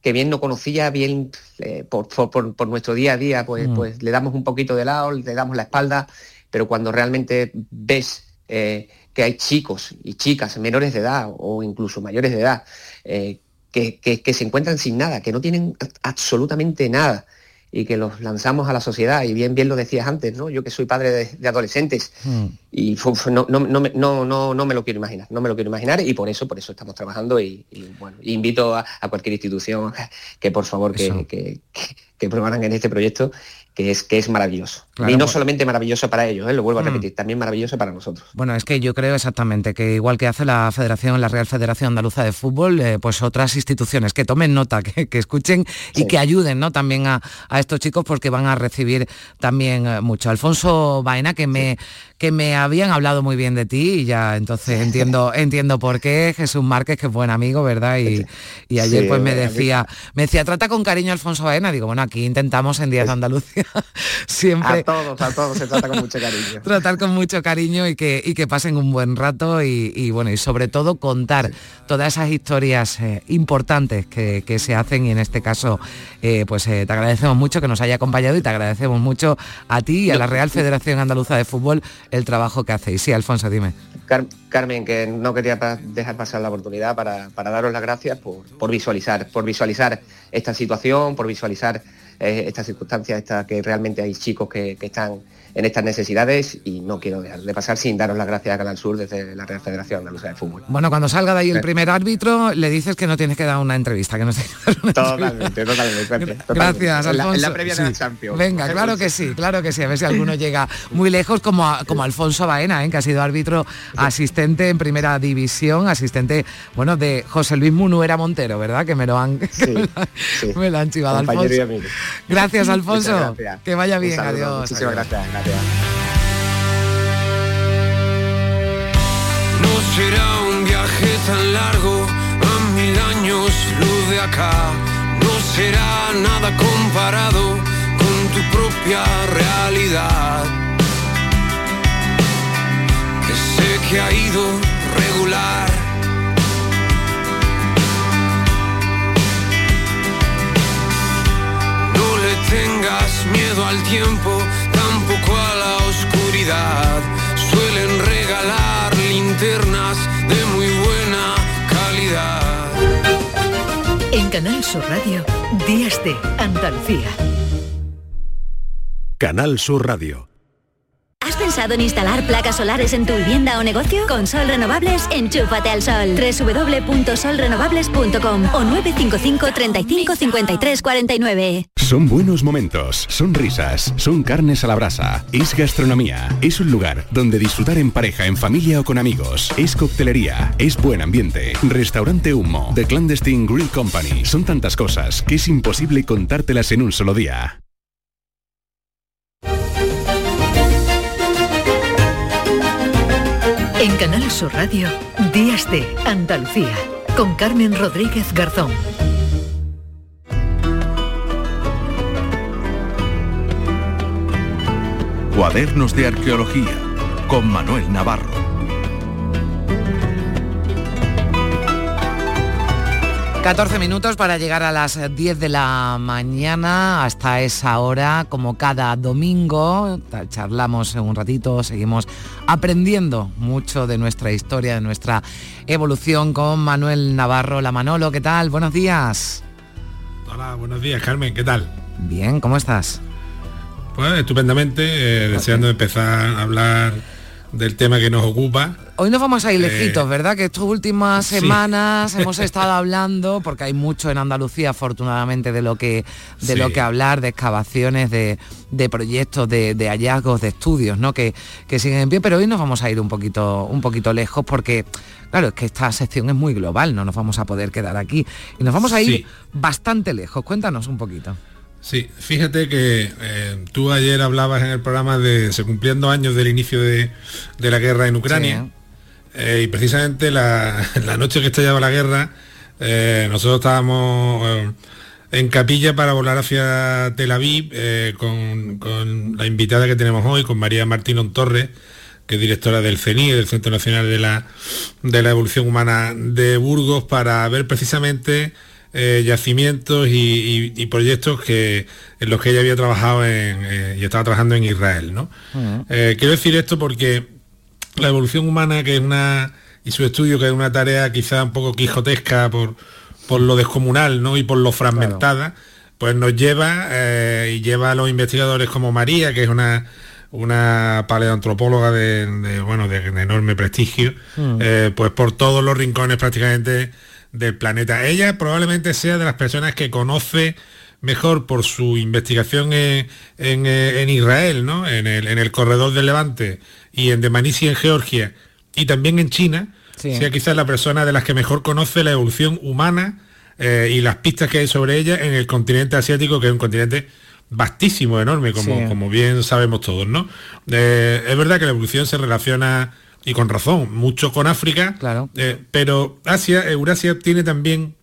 que bien no conocía, bien eh, por, nuestro día a día, pues, mm. pues le damos un poquito de lado, le damos la espalda, pero cuando realmente ves eh, que hay chicos y chicas menores de edad o incluso mayores de edad eh, que, se encuentran sin nada, que no tienen absolutamente nada, y que los lanzamos a la sociedad. Y bien, bien lo decías antes, ¿no? Yo que soy padre de, adolescentes hmm. Y no, no, no, no, me lo quiero imaginar, no me lo quiero imaginar y por eso, por eso estamos trabajando y, bueno, invito a, cualquier institución que por favor que, que, que, en este proyecto que es, que es maravilloso. y no pues- solamente maravilloso para ellos, ¿eh? lo vuelvo a mm. repetir, también maravilloso para nosotros. Bueno, es que yo creo exactamente que igual que hace la Federación, la Real Federación Andaluza de Fútbol, eh, pues otras instituciones que tomen nota, que, escuchen y que ayuden ¿no? también a, estos chicos porque van a recibir también eh, mucho. Alfonso Baena, que me, que me habían hablado muy bien de ti y ya entonces entiendo, entiendo por qué. Jesús Márquez, que es buen amigo, ¿verdad? Y, ayer pues me decía, me decía, trata con cariño a Alfonso Baena. Digo, bueno, aquí intentamos en Díaz de Andalucía siempre. A todos, a todos se trata con mucho cariño. Tratar con mucho cariño y que, y que pasen un buen rato y, bueno, y sobre todo contar todas esas historias eh, importantes que, se hacen y en este caso eh, pues eh, te agradecemos mucho que nos haya acompañado y te agradecemos mucho a ti y a la Real Federación Andaluza de Fútbol el trabajo que hacéis. Sí, Alfonso, dime. Carmen, que no quería dejar pasar la oportunidad para, daros las gracias por, visualizar, por visualizar esta situación, por visualizar eh, estas circunstancias, esta, que realmente hay chicos que están en estas necesidades y no quiero dejar de pasar sin daros las gracias a Canal Sur desde la Real Federación Andaluza de Fútbol. Bueno, cuando salga de ahí el primer árbitro, le dices que no tienes que dar una entrevista, que no Totalmente, totalmente, Gracias, Alfonso. En la, previa de la Champions. Venga, claro que sí, claro que sí, a ver si alguno llega muy lejos como, como Alfonso Baena, ¿eh? que ha sido árbitro asistente en primera división, asistente, bueno, de José Luis Munuera Montero, ¿verdad? Que me lo han, me, lo han chivado, Alfonso. Gracias, Alfonso. Que vaya bien, adiós. Muchísimas gracias. No será un viaje tan largo, a mil años luz de acá. No será nada comparado con tu propia realidad. Que sé que ha ido regular tiempo, tampoco a la Suelen regalar linternas de muy buena calidad. En Canal Sur Radio, Días de Andalucía. Canal Sur Radio. ¿Has pensado en instalar placas solares en tu vivienda o negocio? Con Sol Renovables, enchúfate al sol. www.solrenovables.com o 955 35 53 49. Son buenos momentos, son risas, son carnes a la brasa, es gastronomía, es un lugar donde disfrutar en pareja, en familia o con amigos, es coctelería, es buen ambiente, restaurante Humo, The Clandestine Grill Company, son tantas cosas que es imposible contártelas en un solo día. En Canal Sur Radio, Días de Andalucía, con Carmen Rodríguez Garzón. Cuadernos de Arqueología con Manuel Navarro. ...14 minutos para llegar a las 10 de la mañana, hasta esa hora, como cada domingo, charlamos un ratito, seguimos aprendiendo mucho de nuestra historia, de nuestra evolución con Manuel Navarro. La Manolo, ¿qué tal? Buenos días. Hola, buenos días, Carmen, ¿qué tal? Bien, ¿cómo estás? Pues estupendamente, eh, deseando empezar a hablar del tema que nos ocupa. Hoy nos vamos a ir lejitos, ¿verdad? Que estas últimas sí. semanas hemos estado hablando, porque hay mucho en Andalucía, afortunadamente, de lo que, de Sí. lo que hablar, de excavaciones, de, de proyectos, de, de hallazgos, de estudios, ¿no? Que, que siguen en pie, pero hoy nos vamos a ir un poquito, un poquito lejos porque. Claro, es que esta sección es muy global, no nos vamos a poder quedar aquí. Y nos vamos a ir Sí. bastante lejos. Cuéntanos un poquito. Sí, fíjate que eh, tú ayer hablabas en el programa de se cumplían dos años del inicio de, de la guerra en Ucrania. Eh, y precisamente la, la noche que estallaba la guerra, eh, nosotros estábamos eh, en capilla para volar hacia Tel Aviv eh, con, con la invitada que tenemos hoy, con María Martínez Torres, que es directora del CENI, del Centro Nacional de la, de la Evolución Humana de Burgos, para ver precisamente eh, yacimientos y, y- y proyectos que, en los que ella había trabajado en, eh, y estaba trabajando en Israel. ¿no? Quiero decir esto porque la evolución humana, que es una, y su estudio, que es una tarea quizá un poco quijotesca por, por lo descomunal ¿no? y por lo fragmentada, pues nos lleva eh, y lleva a los investigadores como María, que es una una paleoantropóloga de, de, bueno de, de enorme prestigio Mm. eh, pues por todos los rincones prácticamente del planeta ella probablemente sea de las personas que conoce mejor por su investigación en, en, eh, en Israel, ¿no? En el, en el corredor del Levante y en Demanisi en Georgia y también en China, Sí. sea quizás la persona de las que mejor conoce la evolución humana eh, y las pistas que hay sobre ella en el continente asiático, que es un continente vastísimo, enorme, como, Sí. como bien sabemos todos, ¿no? Eh, es verdad que la evolución se relaciona, y con razón, mucho con África, eh, pero Asia, Eurasia tiene también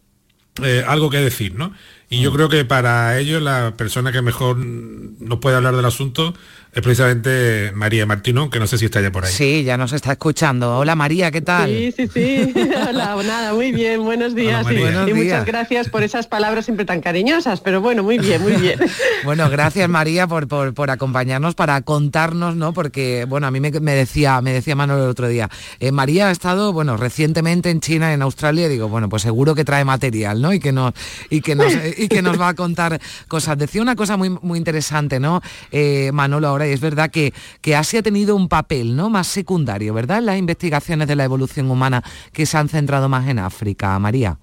algo que decir, ¿no? Y Mm. yo creo que para ello la persona que mejor nos puede hablar del asunto es precisamente María Martino, que no sé si está ya por ahí. Sí, ya nos está escuchando. Hola María, ¿qué tal? Sí, sí, sí. Hola, nada, muy bien, buenos días. Y, Buenos y días. muchas gracias por esas palabras siempre tan cariñosas, pero bueno, muy bien, muy bien. Bueno, gracias María por, por, por acompañarnos, para contarnos, ¿no? Porque, bueno, a mí me, me decía, me decía Manuel el otro día, eh, María ha estado, bueno, recientemente en China, en Australia, y digo, bueno, pues seguro que trae material, ¿no? Y que nos, y que nos, y que nos va a contar cosas. Decía una cosa muy, muy interesante, ¿no? Eh, Manolo ahora, y es verdad que, que Asia ha tenido un papel, ¿no? Más secundario, ¿verdad? En las investigaciones de la evolución humana que se han centrado más en África, María.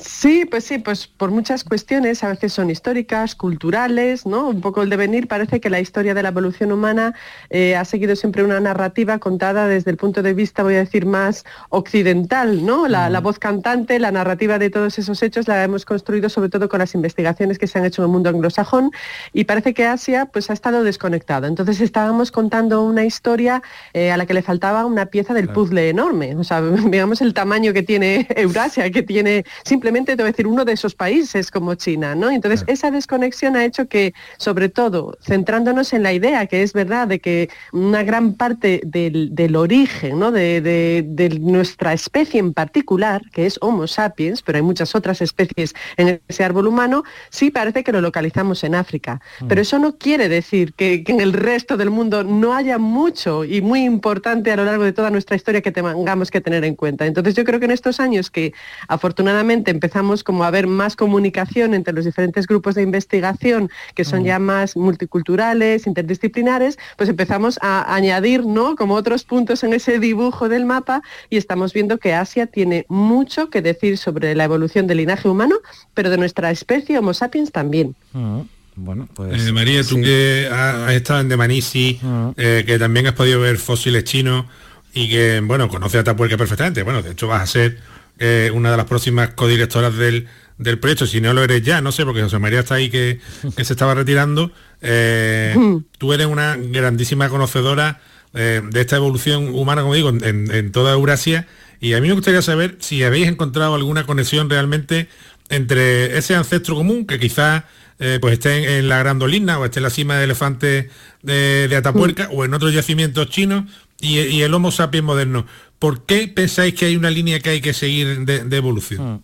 Sí, pues sí, pues por muchas cuestiones, a veces son históricas, culturales, ¿no? Un poco el devenir, parece que la historia de la evolución humana eh, ha seguido siempre una narrativa contada desde el punto de vista, voy a decir, más occidental, ¿no? La, la voz cantante, la narrativa de todos esos hechos la hemos construido sobre todo con las investigaciones que se han hecho en el mundo anglosajón y parece que Asia pues ha estado desconectada. Entonces estábamos contando una historia eh, a la que le faltaba una pieza del puzzle enorme. O sea, veamos el tamaño que tiene Eurasia, que tiene simplemente te voy a decir uno de esos países como China, ¿no? Entonces esa desconexión ha hecho que, sobre todo, centrándonos en la idea que es verdad de que una gran parte del, origen ¿no? de, nuestra especie en particular, que es Homo sapiens, pero hay muchas otras especies en ese árbol humano, sí parece que lo localizamos en África. Mm. Pero eso no quiere decir que, que en el resto del mundo no haya mucho y muy importante a lo largo de toda nuestra historia que tengamos que tener en cuenta. Entonces yo creo que en estos años que afortunadamente empezamos como a ver más comunicación entre los diferentes grupos de investigación que son ya más multiculturales, interdisciplinares, pues empezamos a añadir ¿no? como otros puntos en ese dibujo del mapa y estamos viendo que Asia tiene mucho que decir sobre la evolución del linaje humano, pero de nuestra especie Homo sapiens también. Mm. Bueno, pues. Eh, María, tú que has, estado en Demanisi, eh, que también has podido ver fósiles chinos y que, bueno, conoce a Tapuerca perfectamente. Bueno, de hecho vas a ser eh, una de las próximas codirectoras del, del proyecto, si no lo eres ya, no sé, porque José María está ahí que, se estaba retirando. tú eres una grandísima conocedora de esta evolución humana, como digo, en, en toda Eurasia. Y a mí me gustaría saber si habéis encontrado alguna conexión realmente entre ese ancestro común que quizás eh, pues esté en, la Grandolina o esté en la cima del elefante de, Atapuerca o en otros yacimientos chinos y, el Homo sapiens moderno. ¿Por qué pensáis que hay una línea que hay que seguir de, evolución?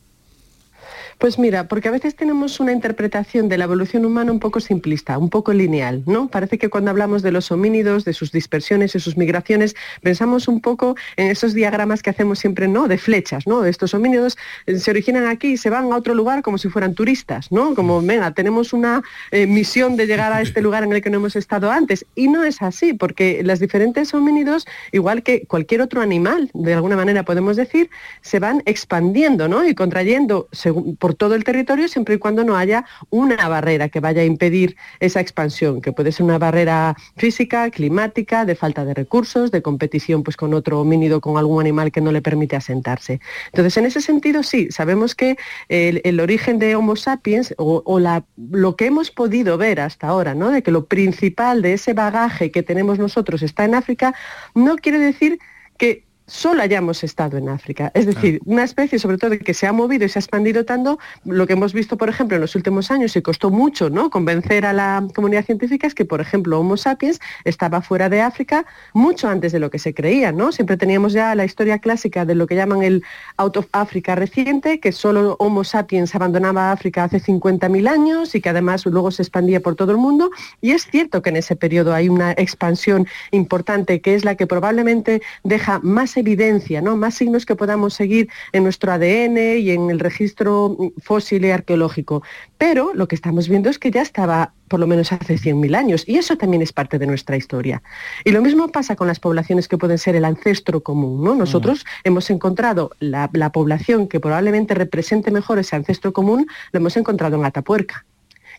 Mm. Pues mira, porque a veces tenemos una interpretación de la evolución humana un poco simplista, un poco lineal, ¿no? Parece que cuando hablamos de los homínidos, de sus dispersiones y sus migraciones, pensamos un poco en esos diagramas que hacemos siempre, ¿no? De flechas, ¿no? Estos homínidos eh, se originan aquí y se van a otro lugar como si fueran turistas, ¿no? Como, venga, tenemos una eh, misión de llegar a este lugar en el que no hemos estado antes. Y no es así, porque las diferentes homínidos, igual que cualquier otro animal, de alguna manera podemos decir, se van expandiendo, ¿no? Y contrayendo según, por todo el territorio siempre y cuando no haya una barrera que vaya a impedir esa expansión, que puede ser una barrera física, climática, de falta de recursos, de competición pues, con otro homínido, con algún animal que no le permite asentarse. Entonces, en ese sentido, sí, sabemos que el, origen de Homo sapiens o, lo que hemos podido ver hasta ahora, ¿no? de que lo principal de ese bagaje que tenemos nosotros está en África, no quiere decir que solo hayamos estado en África. Es decir, una especie sobre todo que se ha movido y se ha expandido tanto, lo que hemos visto, por ejemplo, en los últimos años y costó mucho ¿no? convencer a la comunidad científica es que, por ejemplo, Homo sapiens estaba fuera de África mucho antes de lo que se creía. ¿no? Siempre teníamos ya la historia clásica de lo que llaman el out of Africa reciente, que solo Homo sapiens abandonaba África hace 50.000 años y que además luego se expandía por todo el mundo. Y es cierto que en ese periodo hay una expansión importante que es la que probablemente deja más evidencia, ¿no? más signos que podamos seguir en nuestro ADN y en el registro fósil y arqueológico. Pero lo que estamos viendo es que ya estaba por lo menos hace 100.000 años y eso también es parte de nuestra historia. Y lo mismo pasa con las poblaciones que pueden ser el ancestro común. ¿no? Nosotros hemos encontrado la, la población que probablemente represente mejor ese ancestro común, lo hemos encontrado en Atapuerca.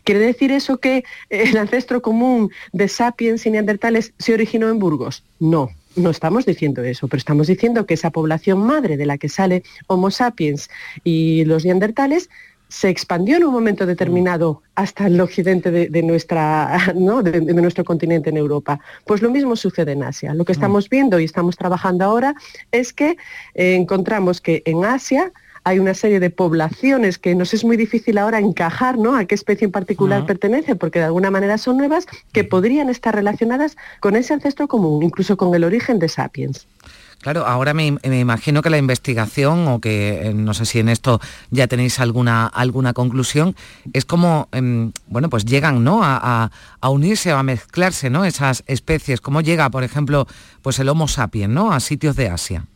¿Quiere decir eso que el ancestro común de sapiens y neandertales se originó en Burgos? No, no estamos diciendo eso, pero estamos diciendo que esa población madre de la que sale Homo sapiens y los neandertales se expandió en un momento determinado hasta el occidente de, nuestra, de, nuestro continente en Europa. Pues lo mismo sucede en Asia. Lo que mm. estamos viendo y estamos trabajando ahora es que eh, encontramos que en Asia hay una serie de poblaciones que nos es muy difícil ahora encajar ¿no? a qué especie en particular pertenece, porque de alguna manera son nuevas, que podrían estar relacionadas con ese ancestro común, incluso con el origen de Sapiens. Claro, ahora me, imagino que la investigación, o que eh, no sé si en esto ya tenéis alguna, alguna conclusión, es como, em, bueno, pues llegan ¿no? A, a, unirse o a mezclarse ¿no? esas especies. ¿Cómo llega, por ejemplo, pues el Homo sapiens ¿no? a sitios de Asia?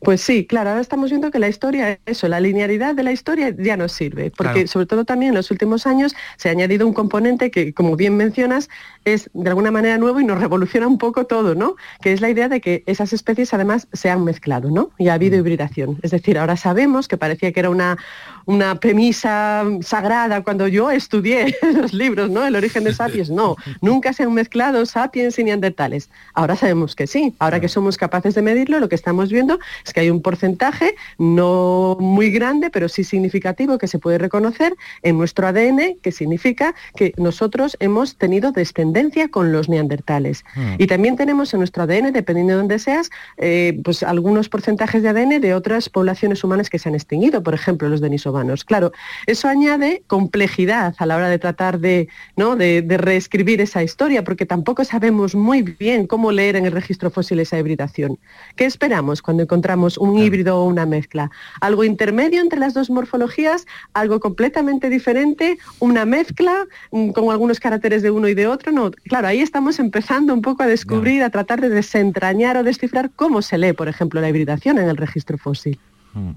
Pues sí, claro, ahora estamos viendo que la historia, eso, la linealidad de la historia ya no sirve, porque sobre todo también en los últimos años se ha añadido un componente que, como bien mencionas, es de alguna manera nuevo y nos revoluciona un poco todo, ¿no? Que es la idea de que esas especies además se han mezclado, ¿no? Y ha habido mm. hibridación. Es decir, ahora sabemos que parecía que era una, una premisa sagrada cuando yo estudié los libros, ¿no? El origen de sapiens, no, nunca se han mezclado sapiens y neandertales. Ahora sabemos que sí, ahora que somos capaces de medirlo, lo que estamos viendo es que hay un porcentaje no muy grande, pero sí significativo que se puede reconocer en nuestro ADN, que significa que nosotros hemos tenido descendencia con los neandertales. Hmm. Y también tenemos en nuestro ADN, dependiendo de dónde seas, eh, pues algunos porcentajes de ADN de otras poblaciones humanas que se han extinguido, por ejemplo, los denisovanos. Claro, eso añade complejidad a la hora de tratar de, ¿no? de, reescribir esa historia, porque tampoco sabemos muy bien cómo leer en el registro fósil esa hibridación. ¿Qué esperamos cuando encontramos un híbrido o una mezcla? ¿Algo intermedio entre las dos morfologías? ¿Algo completamente diferente? ¿Una mezcla mm, con algunos caracteres de uno y de otro? No, claro, ahí estamos empezando un poco a descubrir, a tratar de desentrañar o descifrar cómo se lee, por ejemplo, la hibridación en el registro fósil. Mm,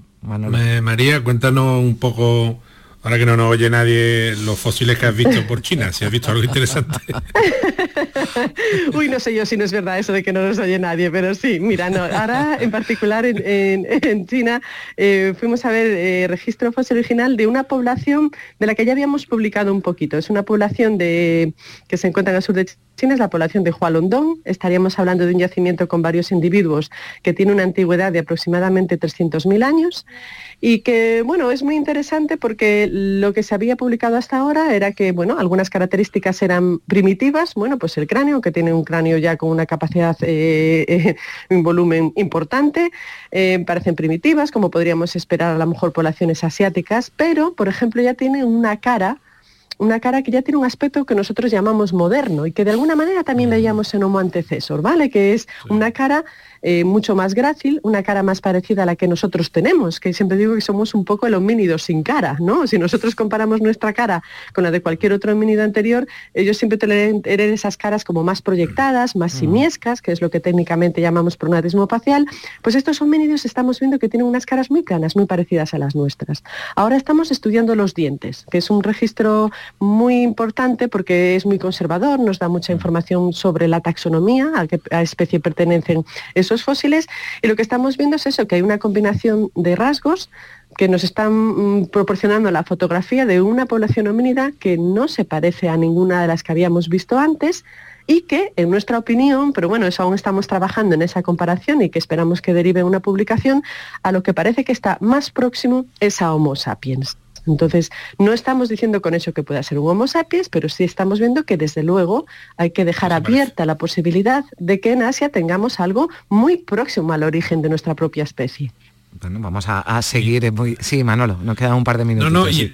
María, cuéntanos un poco Ahora que no nos oye nadie los fósiles que has visto por China, si has visto algo interesante. Uy, no sé yo si no es verdad eso de que no nos oye nadie, pero sí, mira, ahora en particular en, China eh, fuimos a ver eh, registro fósil original de una población de la que ya habíamos publicado un poquito. Es una población de, que se encuentra en el sur de China, es la población de Hualongdong. Estaríamos hablando de un yacimiento con varios individuos que tiene una antigüedad de aproximadamente 300.000 años y que, bueno, es muy interesante porque lo que se había publicado hasta ahora era que, bueno, algunas características eran primitivas, bueno, pues el cráneo, que tiene un cráneo ya con una capacidad, eh, un volumen importante, eh, parecen primitivas, como podríamos esperar a lo mejor poblaciones asiáticas, pero, por ejemplo, ya tiene una cara una cara que ya tiene un aspecto que nosotros llamamos moderno y que de alguna manera también veíamos en Homo antecesor, ¿vale? Que es una cara eh, mucho más grácil, una cara más parecida a la que nosotros tenemos, que siempre digo que somos un poco el homínido sin cara, ¿no? Si nosotros comparamos nuestra cara con la de cualquier otro homínido anterior, ellos siempre tienen esas caras como más proyectadas, más simiescas, que es lo que técnicamente llamamos pronatismo facial, pues estos homínidos estamos viendo que tienen unas caras muy planas, muy parecidas a las nuestras. Ahora estamos estudiando los dientes, que es un registro muy importante porque es muy conservador, nos da mucha información sobre la taxonomía, a qué especie pertenecen esos fósiles y lo que estamos viendo es eso, que hay una combinación de rasgos que nos están mm, proporcionando la fotografía de una población homínida que no se parece a ninguna de las que habíamos visto antes y que, en nuestra opinión, pero bueno, eso aún estamos trabajando en esa comparación y que esperamos que derive una publicación, a lo que parece que está más próximo es a Homo sapiens. Entonces, no estamos diciendo con eso que pueda ser un Homo sapiens, pero sí estamos viendo que desde luego hay que dejar abierta la posibilidad de que en Asia tengamos algo muy próximo al origen de nuestra propia especie. Bueno, vamos a, seguir. Muy... Sí, Manolo, nos quedan un par de minutos. No, no, sí.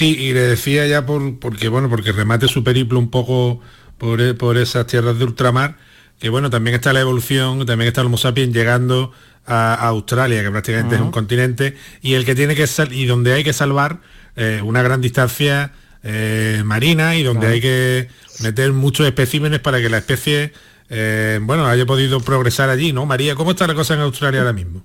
y, le decía ya por, porque bueno, porque remate su periplo un poco por, por esas tierras de ultramar, que bueno, también está la evolución, también está el Homo sapiens llegando a, Australia, que prácticamente es un continente, y el que tiene que sal y donde hay que salvar eh, una gran distancia eh, marina y donde hay que meter muchos especímenes para que la especie eh, bueno haya podido progresar allí, ¿no? María, ¿cómo está la cosa en Australia ahora mismo?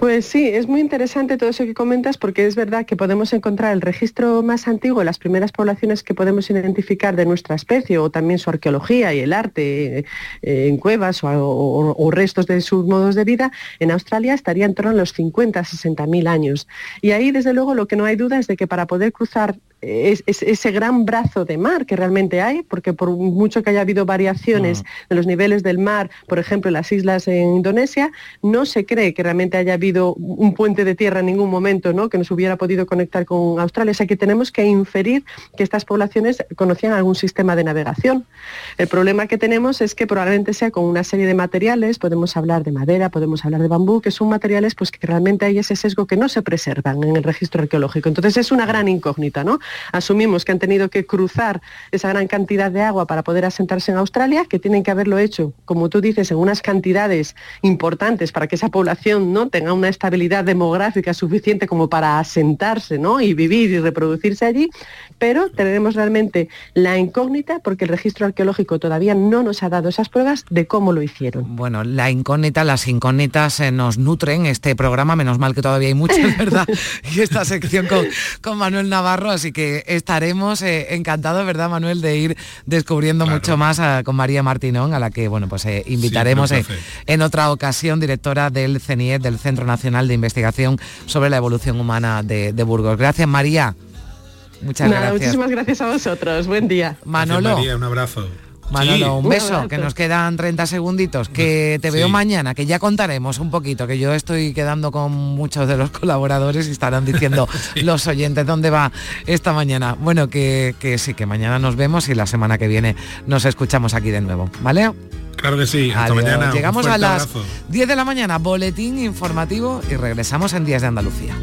Pues sí, es muy interesante todo eso que comentas porque es verdad que podemos encontrar el registro más antiguo, las primeras poblaciones que podemos identificar de nuestra especie o también su arqueología y el arte eh, en cuevas o, restos de sus modos de vida, en Australia estaría en torno a los 50, 60 mil años. Y ahí, desde luego, lo que no hay duda es de que para poder cruzar es, ese gran brazo de mar que realmente hay, porque por mucho que haya habido variaciones de los niveles del mar, por ejemplo, en las islas en Indonesia, no se cree que realmente haya habido un puente de tierra en ningún momento ¿no? que nos hubiera podido conectar con Australia. O sea que tenemos que inferir que estas poblaciones conocían algún sistema de navegación. El problema que tenemos es que probablemente sea con una serie de materiales, podemos hablar de madera, podemos hablar de bambú, que son materiales pues, que realmente hay ese sesgo que no se preservan en el registro arqueológico. Entonces es una gran incógnita, ¿no? Asumimos que han tenido que cruzar esa gran cantidad de agua para poder asentarse en Australia, que tienen que haberlo hecho, como tú dices, en unas cantidades importantes para que esa población ¿no? tenga una estabilidad demográfica suficiente como para asentarse ¿no? y vivir y reproducirse allí, pero tenemos realmente la incógnita porque el registro arqueológico todavía no nos ha dado esas pruebas de cómo lo hicieron. Bueno, la incógnita, las incógnitas eh, nos nutren este programa, menos mal que todavía hay muchas, ¿verdad? y esta sección con, con Manuel Navarro, así que que estaremos eh, encantados, ¿verdad, Manuel, de ir descubriendo mucho más a- con María Martinón, a la que, bueno, pues eh, invitaremos Sí, eh, en otra ocasión, directora del CENIET, del Centro Nacional de Investigación sobre la Evolución Humana de, de Burgos. Gracias, María. Muchas Nada, gracias. muchísimas gracias a vosotros. Buen día. Manolo. Gracias, María, un abrazo. Manolo, Sí. un Un beso, que nos quedan 30 segunditos, que te veo Sí. mañana, que ya contaremos un poquito, que yo estoy quedando con muchos de los colaboradores y estarán diciendo los oyentes dónde va esta mañana. Bueno, que, que sí, que mañana nos vemos y la semana que viene nos escuchamos aquí de nuevo, ¿vale? Claro que sí. Hasta Adiós. mañana. Llegamos a las abrazo. 10 de la mañana, boletín informativo y regresamos en Días de Andalucía.